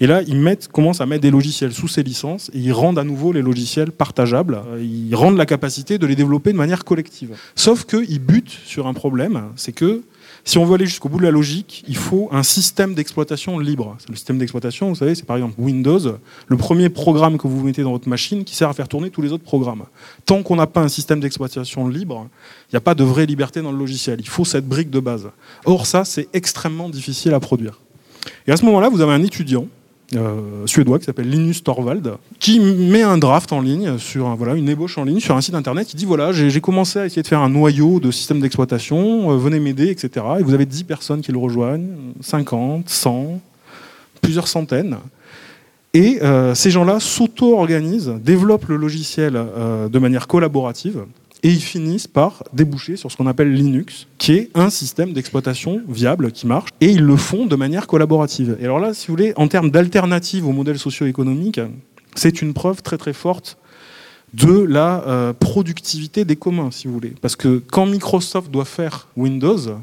Et là, ils mettent, commencent à mettre des logiciels sous ces licences et ils rendent à nouveau les logiciels partageables. Ils rendent la capacité de les développer de manière collective. Sauf qu'ils butent sur un problème, c'est que si on veut aller jusqu'au bout de la logique, il faut un système d'exploitation libre. Le système d'exploitation, vous savez, c'est par exemple Windows, le premier programme que vous mettez dans votre machine qui sert à faire tourner tous les autres programmes. Tant qu'on n'a pas un système d'exploitation libre, il n'y a pas de vraie liberté dans le logiciel. Il faut cette brique de base. Or, ça, c'est extrêmement difficile à produire. Et à ce moment-là, vous avez un étudiant euh, suédois qui s'appelle Linus Torvald, qui met un draft en ligne, sur une ébauche en ligne sur un site internet. Il dit voilà, j'ai commencé à essayer de faire un noyau de système d'exploitation, euh, venez m'aider, etc. Et vous avez 10 personnes qui le rejoignent, 50, 100, plusieurs centaines. Et euh, ces gens-là s'auto-organisent, développent le logiciel de manière collaborative et ils finissent par déboucher sur ce qu'on appelle Linux, qui est un système d'exploitation viable qui marche, et ils le font de manière collaborative. Et alors là, si vous voulez, en termes d'alternative au modèle socio-économique, c'est une preuve très très forte de la euh, productivité des communs, si vous voulez. Parce que quand Microsoft doit faire Windows,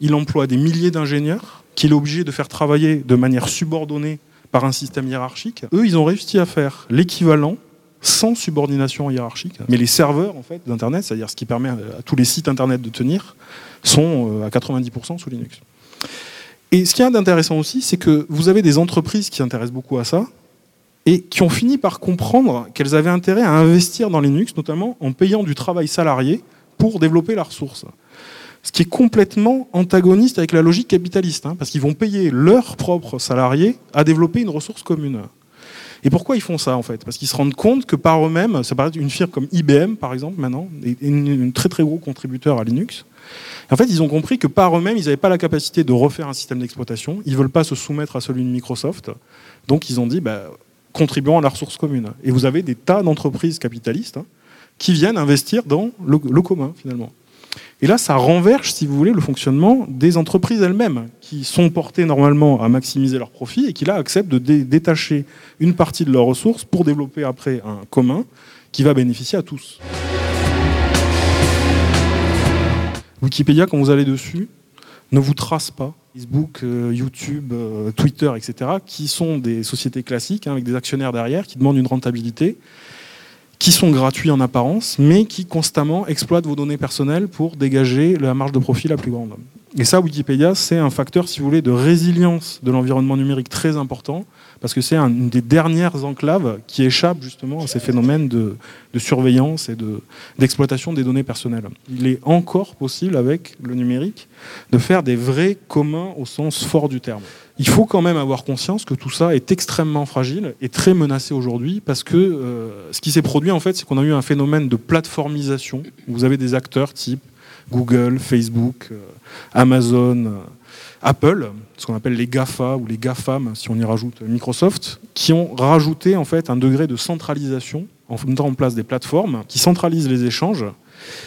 il emploie des milliers d'ingénieurs qu'il est obligé de faire travailler de manière subordonnée par un système hiérarchique. Eux, ils ont réussi à faire l'équivalent sans subordination hiérarchique. Mais les serveurs en fait, d'Internet, c'est-à-dire ce qui permet à tous les sites Internet de tenir, sont euh, à 90% sous Linux. Et ce qui est intéressant aussi, c'est que vous avez des entreprises qui s'intéressent beaucoup à ça et qui ont fini par comprendre qu'elles avaient intérêt à investir dans Linux, notamment en payant du travail salarié pour développer la ressource. Ce qui est complètement antagoniste avec la logique capitaliste, hein, parce qu'ils vont payer leurs propres salariés à développer une ressource commune. Et pourquoi ils font ça en fait? Parce qu'ils se rendent compte que par eux-mêmes, ça paraît une firme comme IBM par exemple maintenant, un très très gros contributeur à Linux, En fait, ils ont compris que par eux-mêmes, ils n'avaient pas la capacité de refaire un système d'exploitation. Ils ne veulent pas se soumettre à celui de Microsoft. Donc, ils ont dit, bah, contribuons à la ressource commune. Et vous avez des tas d'entreprises capitalistes hein, qui viennent investir dans le commun, finalement. Et là, ça renverse, si vous voulez, le fonctionnement des entreprises elles-mêmes, qui sont portées normalement à maximiser leurs profits et qui là acceptent de détacher une partie de leurs ressources pour développer après un commun qui va bénéficier à tous. Wikipédia, quand vous allez dessus, ne vous trace pas. Facebook, euh, YouTube, euh, Twitter, etc., qui sont des sociétés classiques, hein, avec des actionnaires derrière, qui demandent une rentabilité qui sont gratuits en apparence, mais qui constamment exploitent vos données personnelles pour dégager la marge de profit la plus grande. Et ça, Wikipédia, c'est un facteur, si vous voulez, de résilience de l'environnement numérique très important, parce que c'est une des dernières enclaves qui échappe justement à ces phénomènes de, surveillance et d'exploitation des données personnelles. Il est encore possible, avec le numérique, de faire des vrais communs au sens fort du terme. Il faut quand même avoir conscience que tout ça est extrêmement fragile et très menacé aujourd'hui, parce que euh, ce qui s'est produit, en fait, c'est qu'on a eu un phénomène de plateformisation. Vous avez des acteurs type Google, Facebook, euh, Amazon, euh, Apple, ce qu'on appelle les GAFA ou les GAFAM, si on y rajoute Microsoft, qui ont rajouté en fait un degré de centralisation en mettant en place des plateformes qui centralisent les échanges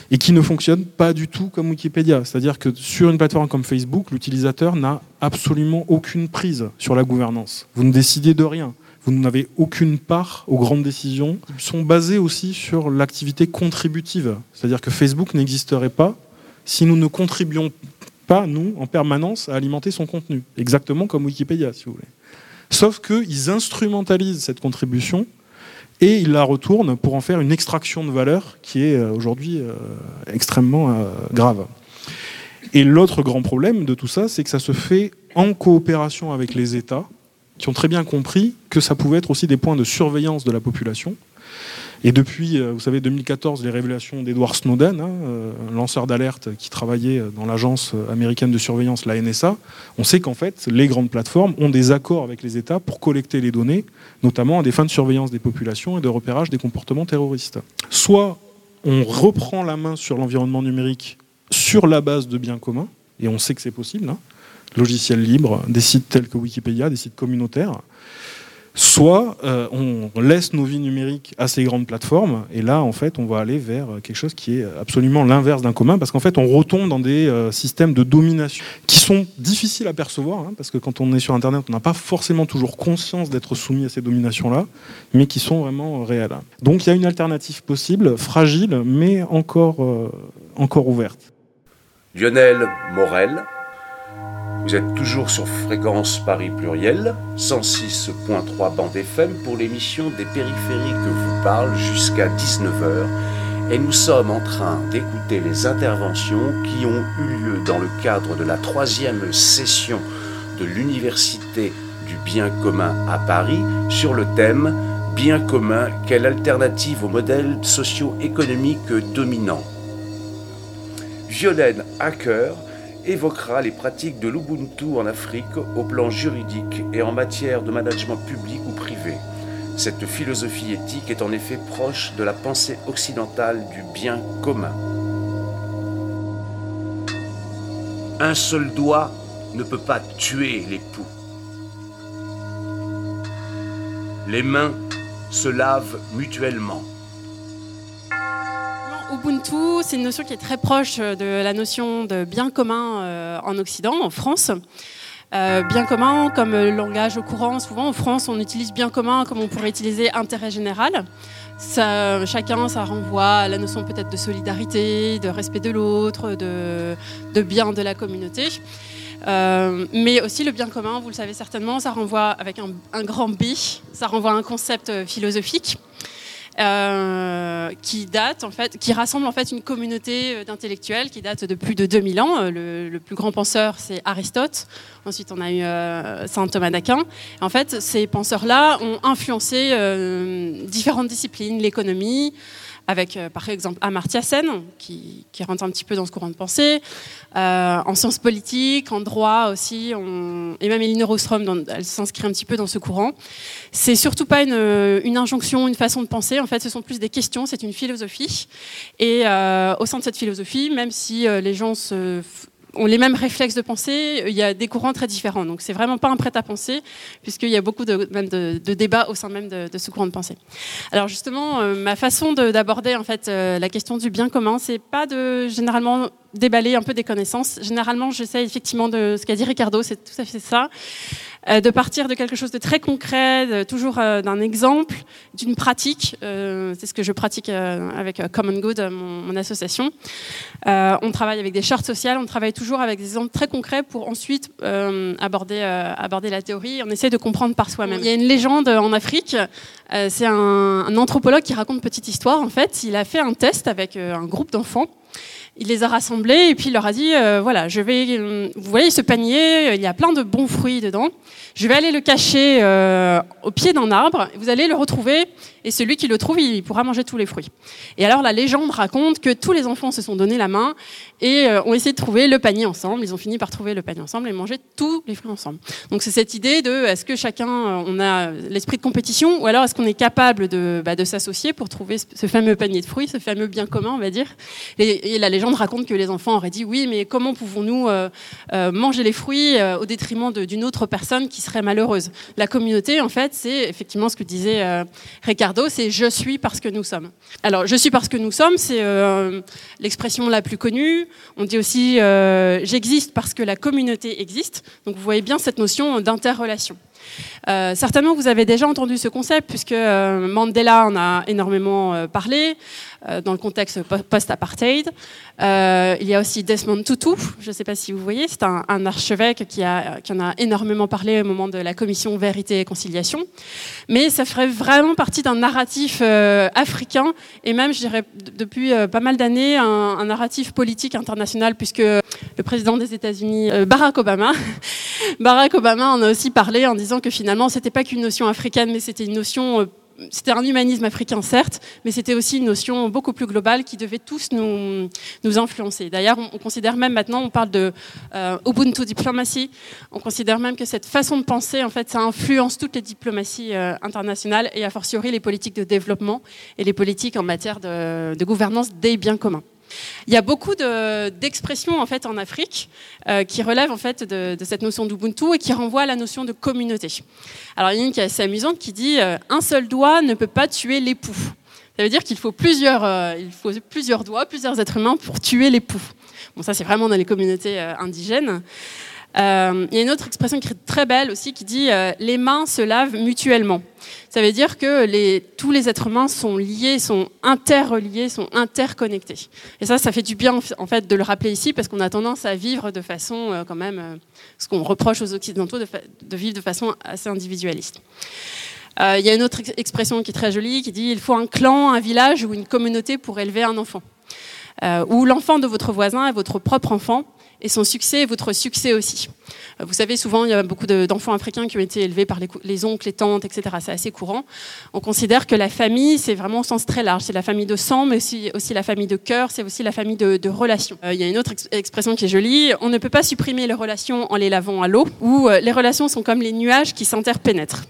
et qui ne fonctionnent pas du tout comme Wikipédia. C'est-à-dire que sur une plateforme comme Facebook, l'utilisateur n'a absolument aucune prise sur la gouvernance. Vous ne décidez de rien. Vous n'avez aucune part aux grandes décisions qui sont basées aussi sur l'activité contributive. C'est-à-dire que Facebook n'existerait pas si nous ne contribuions pas, nous, en permanence, à alimenter son contenu. Exactement comme Wikipédia, si vous voulez. Sauf qu'ils instrumentalisent cette contribution et ils la retournent pour en faire une extraction de valeur qui est euh, aujourd'hui euh, extrêmement euh, grave. Et l'autre grand problème de tout ça, c'est que ça se fait en coopération avec les États, qui ont très bien compris que ça pouvait être aussi des points de surveillance de la population, et depuis, euh, vous savez, 2014, les révélations d'Edward Snowden, hein, euh, lanceur d'alerte qui travaillait dans l'agence américaine de surveillance, la NSA, on sait qu'en fait, les grandes plateformes ont des accords avec les États pour collecter les données, notamment à des fins de surveillance des populations et de repérage des comportements terroristes. Soit on reprend la main sur l'environnement numérique sur la base de biens communs, et on sait que c'est possible, hein, logiciels libres, des sites tels que Wikipédia, des sites communautaires, soit euh, on laisse nos vies numériques à ces grandes plateformes, et là, en fait, on va aller vers quelque chose qui est absolument l'inverse d'un commun, parce qu'en fait, on retombe dans des euh, systèmes de domination qui sont difficiles à percevoir, hein, parce que quand on est sur Internet, on n'a pas forcément toujours conscience d'être soumis à ces dominations-là, mais qui sont vraiment réelles. Donc, il y a une alternative possible, fragile, mais encore, euh, encore ouverte. Lionel Morel, vous êtes toujours sur Fréquence Paris Pluriel, 106.3 bande FM pour l'émission des périphériques que vous parle jusqu'à 19h. Et nous sommes en train d'écouter les interventions qui ont eu lieu dans le cadre de la troisième session de l'Université du bien commun à Paris sur le thème Bien commun, quelle alternative au modèle socio-économique dominant? Violaine Hacker évoquera les pratiques de l'Ubuntu en Afrique au plan juridique et en matière de management public ou privé. Cette philosophie éthique est en effet proche de la pensée occidentale du bien commun. Un seul doigt ne peut pas tuer l'époux. Les mains se lavent mutuellement. Ubuntu, c'est une notion qui est très proche de la notion de bien commun euh, en Occident, en France. Euh, bien commun comme langage courant, souvent en France on utilise bien commun comme on pourrait utiliser intérêt général. Chacun, ça renvoie à la notion peut-être de solidarité, de respect de l'autre, de, bien de la communauté. Euh, mais aussi le bien commun, vous le savez certainement, ça renvoie avec un, un grand B, ça renvoie à un concept philosophique. Euh, qui date en fait, qui rassemble en fait une communauté euh, d'intellectuels qui date de plus de 2000 ans. Euh, le, plus grand penseur, c'est Aristote. Ensuite, on a eu saint Thomas d'Aquin. En fait, ces penseurs-là ont influencé différentes disciplines, l'économie, avec euh, par exemple Amartya Sen, qui, rentre un petit peu dans ce courant de pensée, euh, en sciences politiques, en droit aussi, et même Elinor Ostrom, elle s'inscrit un petit peu dans ce courant. C'est surtout pas une, injonction, une façon de penser, en fait ce sont plus des questions, c'est une philosophie. Et au sein de cette philosophie, même si les gens se ont les mêmes réflexes de pensée, il y a des courants très différents. Donc c'est vraiment pas un prêt-à-penser, puisqu'il y a beaucoup de, même de, débats au sein même de, ce courant de pensée. Alors justement, euh, ma façon d'aborder en fait euh, la question du bien commun, c'est pas de généralement déballer un peu des connaissances. Généralement, j'essaie effectivement de ce qu'a dit Ricardo, c'est tout à fait ça. Euh, de partir de quelque chose de très concret, toujours euh, d'un exemple, d'une pratique. Euh, c'est ce que je pratique avec Common Good, mon, association. on travaille avec des chartes sociales, on travaille toujours avec des exemples très concrets pour ensuite aborder, aborder la théorie. On essaie de comprendre par soi-même. Il y a une légende en Afrique, c'est un, un anthropologue qui raconte une petite histoire. En fait, il a fait un test avec un groupe d'enfants il les a rassemblés et puis il leur a dit euh, voilà, je vais, euh, vous voyez ce panier, il y a plein de bons fruits dedans. Je vais aller le cacher euh, au pied d'un arbre. Vous allez le retrouver et celui qui le trouve, il pourra manger tous les fruits. Et alors la légende raconte que tous les enfants se sont donné la main et ont essayé de trouver le panier ensemble. Ils ont fini par trouver le panier ensemble et manger tous les fruits ensemble. Donc c'est cette idée de est-ce que chacun on a l'esprit de compétition ou alors est-ce qu'on est capable de, bah, s'associer pour trouver ce fameux panier de fruits, ce fameux bien commun, on va dire. Et, la légende raconte que les enfants auraient dit oui, mais comment pouvons-nous euh, euh, manger les fruits euh, au détriment d'une autre personne qui serait malheureuse La communauté, en fait, c'est effectivement ce que disait Ricardo, c'est je suis parce que nous sommes. Alors, je suis parce que nous sommes, c'est l'expression la plus connue. On dit aussi j'existe parce que la communauté existe. Donc, vous voyez bien cette notion d'interrelation. Euh, certainement, vous avez déjà entendu ce concept puisque euh, Mandela en a énormément euh, parlé dans le contexte post-apartheid. il y a aussi Desmond Tutu, je ne sais pas si vous voyez, c'est un, archevêque qui, en a énormément parlé au moment de la commission Vérité et Conciliation. Mais ça ferait vraiment partie d'un narratif africain et même, je dirais, depuis pas mal d'années, un, un, narratif politique international puisque le président des États-Unis, Barack Obama, Barack Obama en a aussi parlé en disant que finalement, c'était pas qu'une notion africaine, mais c'était une notion euh, c'était un humanisme africain, certes, mais c'était aussi une notion beaucoup plus globale qui devait tous nous, nous influencer. D'ailleurs, on, considère même maintenant, on parle de euh, Ubuntu diplomatie, on considère même que cette façon de penser, en fait, ça influence toutes les diplomaties euh, internationales et a fortiori les politiques de développement et les politiques en matière de gouvernance des biens communs. Il y a beaucoup d'expressions en fait en Afrique euh, qui relèvent en fait de, cette notion d'Ubuntu et qui renvoient à la notion de communauté. Alors il y a une qui est assez amusante qui dit euh, un seul doigt ne peut pas tuer l'époux. Ça veut dire qu'il faut plusieurs, euh, faut plusieurs doigts, plusieurs êtres humains pour tuer l'époux. Bon, ça c'est vraiment dans les communautés indigènes. Euh, il y a une autre expression qui est très belle aussi qui dit euh, les mains se lavent mutuellement. Ça veut dire que tous les êtres humains sont liés, sont interreliés, sont interconnectés. Et ça, ça fait du bien en fait de le rappeler ici parce qu'on a tendance à vivre de façon euh, quand même, ce qu'on reproche aux occidentaux de, de, vivre de façon assez individualiste. il y a une autre expression qui est très jolie qui dit il faut un clan, un village ou une communauté pour élever un enfant. ou l'enfant de votre voisin est votre propre enfant et son succès est votre succès aussi. Euh, vous savez, souvent, il y a beaucoup d'enfants africains qui ont été élevés par les, oncles, les tantes, etc. C'est assez courant. On considère que la famille, c'est vraiment au sens très large. C'est la famille de sang, mais aussi, la famille de cœur, c'est aussi la famille de, relations. Euh, il y a une autre expression qui est jolie. On ne peut pas supprimer les relations en les lavant à l'eau, ou euh, les relations sont comme les nuages qui s'interpénètrent.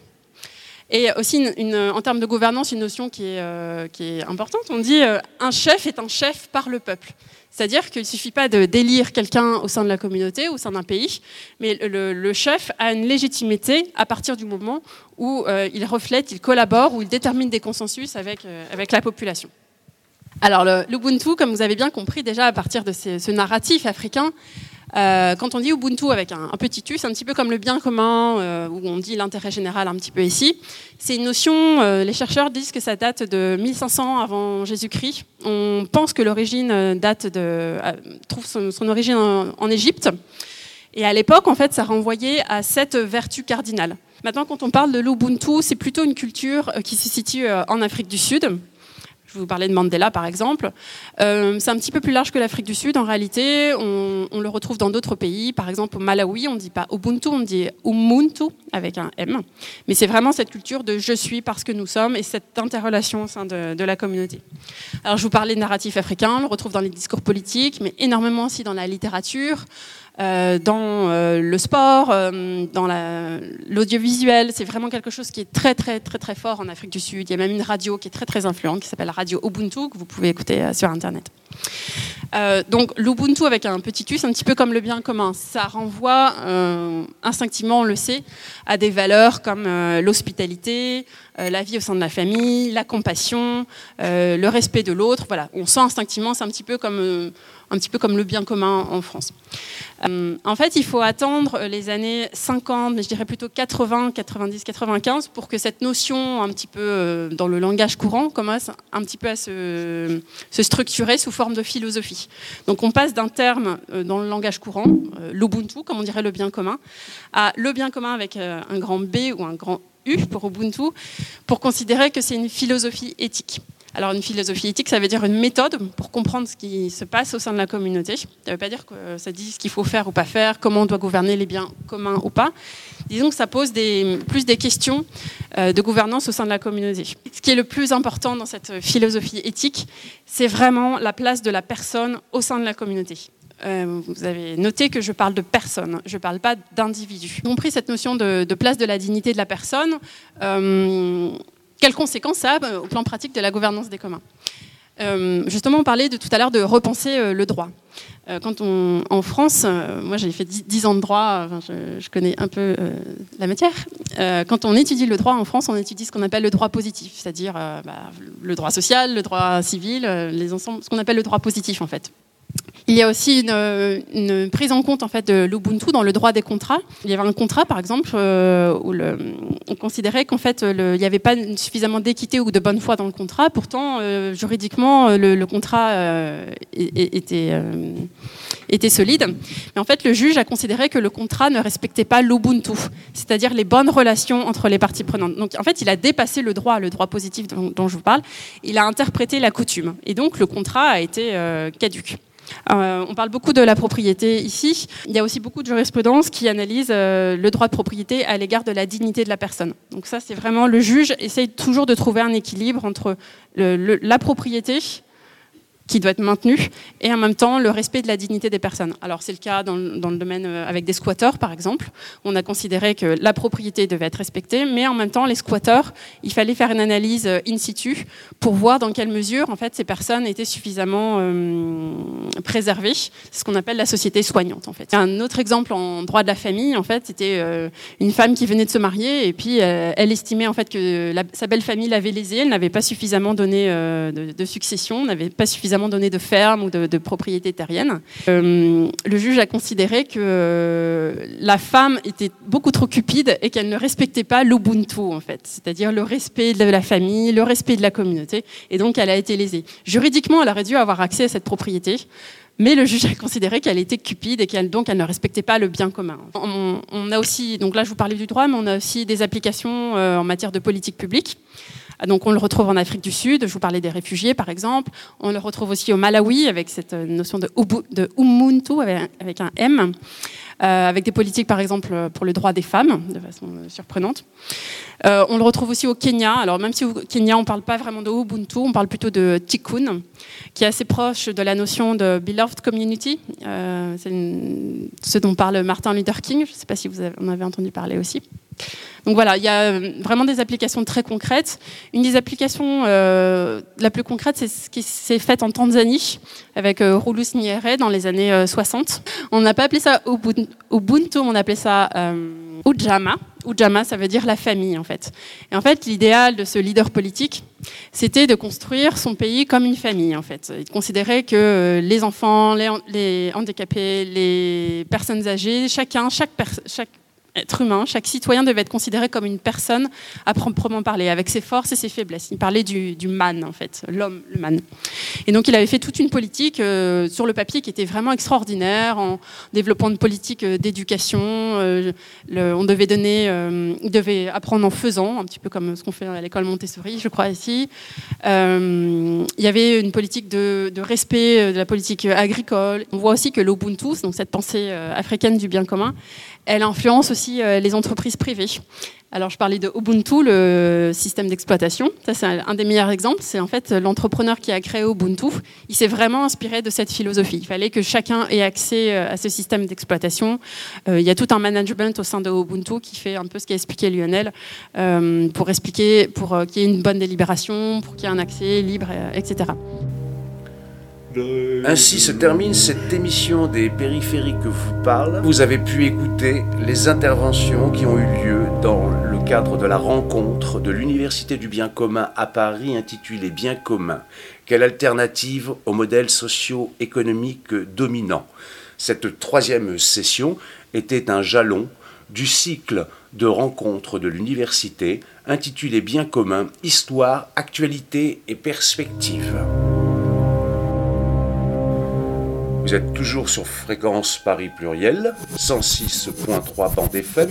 Et aussi, en termes de gouvernance, une notion qui est, qui est importante. On dit un chef est un chef par le peuple. C'est-à-dire qu'il ne suffit pas de d'élire quelqu'un au sein de la communauté, au sein d'un pays, mais le, chef a une légitimité à partir du moment où euh, il reflète, il collabore, où il détermine des consensus avec, euh, avec la population. Alors l'Ubuntu, comme vous avez bien compris déjà à partir de ce narratif africain, euh, quand on dit Ubuntu avec un, petit u, c'est un petit peu comme le bien commun, euh, où on dit l'intérêt général un petit peu ici. C'est une notion, euh, les chercheurs disent que ça date de 1500 avant Jésus-Christ. On pense que l'origine date de, trouve son, origine en, Égypte. Et à l'époque, en fait, ça renvoyait à cette vertu cardinale. Maintenant, quand on parle de l'Ubuntu, c'est plutôt une culture qui se situe en Afrique du Sud. Je vous parlais de Mandela, par exemple. Euh, c'est un petit peu plus large que l'Afrique du Sud. En réalité, on, le retrouve dans d'autres pays. Par exemple, au Malawi, on ne dit pas Ubuntu, on dit Umuntu, avec un M. Mais c'est vraiment cette culture de je suis parce que nous sommes et cette interrelation au sein de, de la communauté. Alors, je vous parlais de narratif africain, on le retrouve dans les discours politiques, mais énormément aussi dans la littérature. Euh, dans euh, le sport, euh, dans l'audiovisuel. C'est vraiment quelque chose qui est très, très, très, très fort en Afrique du Sud. Il y a même une radio qui est très, très influente, qui s'appelle radio Ubuntu, que vous pouvez écouter sur Internet. donc l'Ubuntu avec un petit u, c'est un petit peu comme le bien commun. Ça renvoie instinctivement, on le sait, à des valeurs comme l'hospitalité, la vie au sein de la famille, la compassion, le respect de l'autre. Voilà, on sent instinctivement, c'est un petit peu comme un petit peu comme le bien commun en France. Euh, en fait, il faut attendre les années 50, mais je dirais plutôt 80, 90, 95, pour que cette notion, un petit peu euh, dans le langage courant, commence un petit peu à se, structurer sous forme de philosophie. Donc on passe d'un terme euh, dans le langage courant, l'Ubuntu, comme on dirait le bien commun, à le bien commun avec un grand B ou un grand U pour Ubuntu, pour considérer que c'est une philosophie éthique. Alors une philosophie éthique, ça veut dire une méthode pour comprendre ce qui se passe au sein de la communauté. Ça ne veut pas dire que ça dit ce qu'il faut faire ou pas faire, comment on doit gouverner les biens communs ou pas. Disons que ça pose plus des questions euh, de gouvernance au sein de la communauté. Ce qui est le plus important dans cette philosophie éthique, c'est vraiment la place de la personne au sein de la communauté. Euh, vous avez noté que je parle de personne, je ne parle pas d'individu. compris cette notion de, place de la dignité de la personne. Euh, quelles conséquences ça a euh, au plan pratique de la gouvernance des communs euh, justement, on parlait de, tout à l'heure de repenser euh, le droit. quand on, en France, moi j'ai fait 10 ans de droit, je, connais un peu la matière. quand on étudie le droit en France, on étudie ce qu'on appelle le droit positif, c'est-à-dire bah, le droit social, le droit civil, les ensembles, ce qu'on appelle le droit positif en fait. Il y a aussi une, prise en compte en fait de l'Ubuntu dans le droit des contrats. Il y avait un contrat, par exemple, euh, où on considérait qu'en fait il n'y avait pas suffisamment d'équité ou de bonne foi dans le contrat. Pourtant, euh, juridiquement, le, contrat euh, était, était solide. Mais en fait, le juge a considéré que le contrat ne respectait pas l'Ubuntu, c'est-à-dire les bonnes relations entre les parties prenantes. Donc, en fait, il a dépassé le droit, le droit positif dont, dont je vous parle. Il a interprété la coutume, et donc le contrat a été caduque. Euh, on parle beaucoup de la propriété ici. Il y a aussi beaucoup de jurisprudence qui analyse euh, le droit de propriété à l'égard de la dignité de la personne. Donc ça, c'est vraiment le juge essaye toujours de trouver un équilibre entre la propriété qui doit être maintenu, et en même temps le respect de la dignité des personnes. Alors c'est le cas dans, le domaine euh, avec des squatteurs par exemple. On a considéré que la propriété devait être respectée, mais en même temps les squatteurs, il fallait faire une analyse euh, in situ pour voir dans quelle mesure en fait ces personnes étaient suffisamment euh, préservées. C'est ce qu'on appelle la société soignante en fait. Un autre exemple en droit de la famille en fait, c'était une femme qui venait de se marier et puis elle estimait en fait que sa belle famille l'avait lésée, elle n'avait pas suffisamment donné de, de succession, n'avait pas suffisamment donné de ferme ou de, de propriété terrienne. Euh, le juge a considéré que la femme était beaucoup trop cupide et qu'elle ne respectait pas l'Ubuntu, en fait, c'est-à-dire le respect de la famille, le respect de la communauté, et donc elle a été lésée. Juridiquement, elle aurait dû avoir accès à cette propriété, mais le juge a considéré qu'elle était cupide et qu'elle donc elle ne respectait pas le bien commun. On, a aussi, donc là je vous parlais du droit, mais on a aussi des applications euh, en matière de politique publique. Ah, donc on le retrouve en Afrique du Sud, je vous parlais des réfugiés par exemple. On le retrouve aussi au Malawi avec cette euh, notion de, Ubuntu avec un M. Euh, avec des politiques par exemple pour le droit des femmes, de façon euh, surprenante. on le retrouve aussi au Kenya. Alors même si au Kenya on ne parle pas vraiment de Ubuntu, on parle plutôt de Tikkun, qui est assez proche de la notion de beloved community. c'est ce dont parle Martin Luther King. Je ne sais pas si vous en avez entendu parler aussi. Donc voilà, il y a euh, vraiment des applications très concrètes. Une des applications euh, la plus concrète, c'est ce qui s'est fait en Tanzanie avec euh, Rulus Nyerere dans les années 60. On n'a pas appelé ça Ubuntu, on appelait ça Ujama. Ujama, ça veut dire la famille en fait. Et en fait, l'idéal de ce leader politique, c'était de construire son pays comme une famille en fait. Il considérait que les enfants, les, handicapés, les personnes âgées, chacun, chaque, chaque être humain, chaque citoyen devait être considéré comme une personne à proprement parler, avec ses forces et ses faiblesses. Il parlait du, man, en fait, l'homme, le man. Et donc il avait fait toute une politique euh, sur le papier qui était vraiment extraordinaire, en développant une politique euh, d'éducation. Euh, on devait donner, il devait apprendre en faisant, un petit peu comme ce qu'on fait à l'école Montessori, je crois ici. il y avait une politique de, de, respect de la politique agricole. On voit aussi que l'Ubuntu, donc cette pensée africaine du bien commun, elle influence aussi euh, les entreprises privées. Alors, je parlais de Ubuntu, le système d'exploitation. Ça, c'est un des meilleurs exemples. C'est en fait l'entrepreneur qui a créé Ubuntu. Il s'est vraiment inspiré de cette philosophie. Il fallait que chacun ait accès euh, à ce système d'exploitation. Euh, il y a tout un management au sein de Ubuntu qui fait un peu ce qu'a expliqué Lionel pour expliquer, pour qu'il y ait une bonne délibération, pour qu'il y ait un accès libre, etc. Ainsi se termine cette émission des périphériques que vous parle. Vous avez pu écouter les interventions qui ont eu lieu dans le cadre de la rencontre de l'Université du bien commun à Paris intitulée Bien commun. Quelle alternative au modèle socio-économique dominant? Cette troisième session était un jalon du cycle de rencontres de l'université intitulé Bien commun, Histoire, Actualité et Perspective. Vous êtes toujours sur fréquence Paris pluriel, 106.3 bande FM.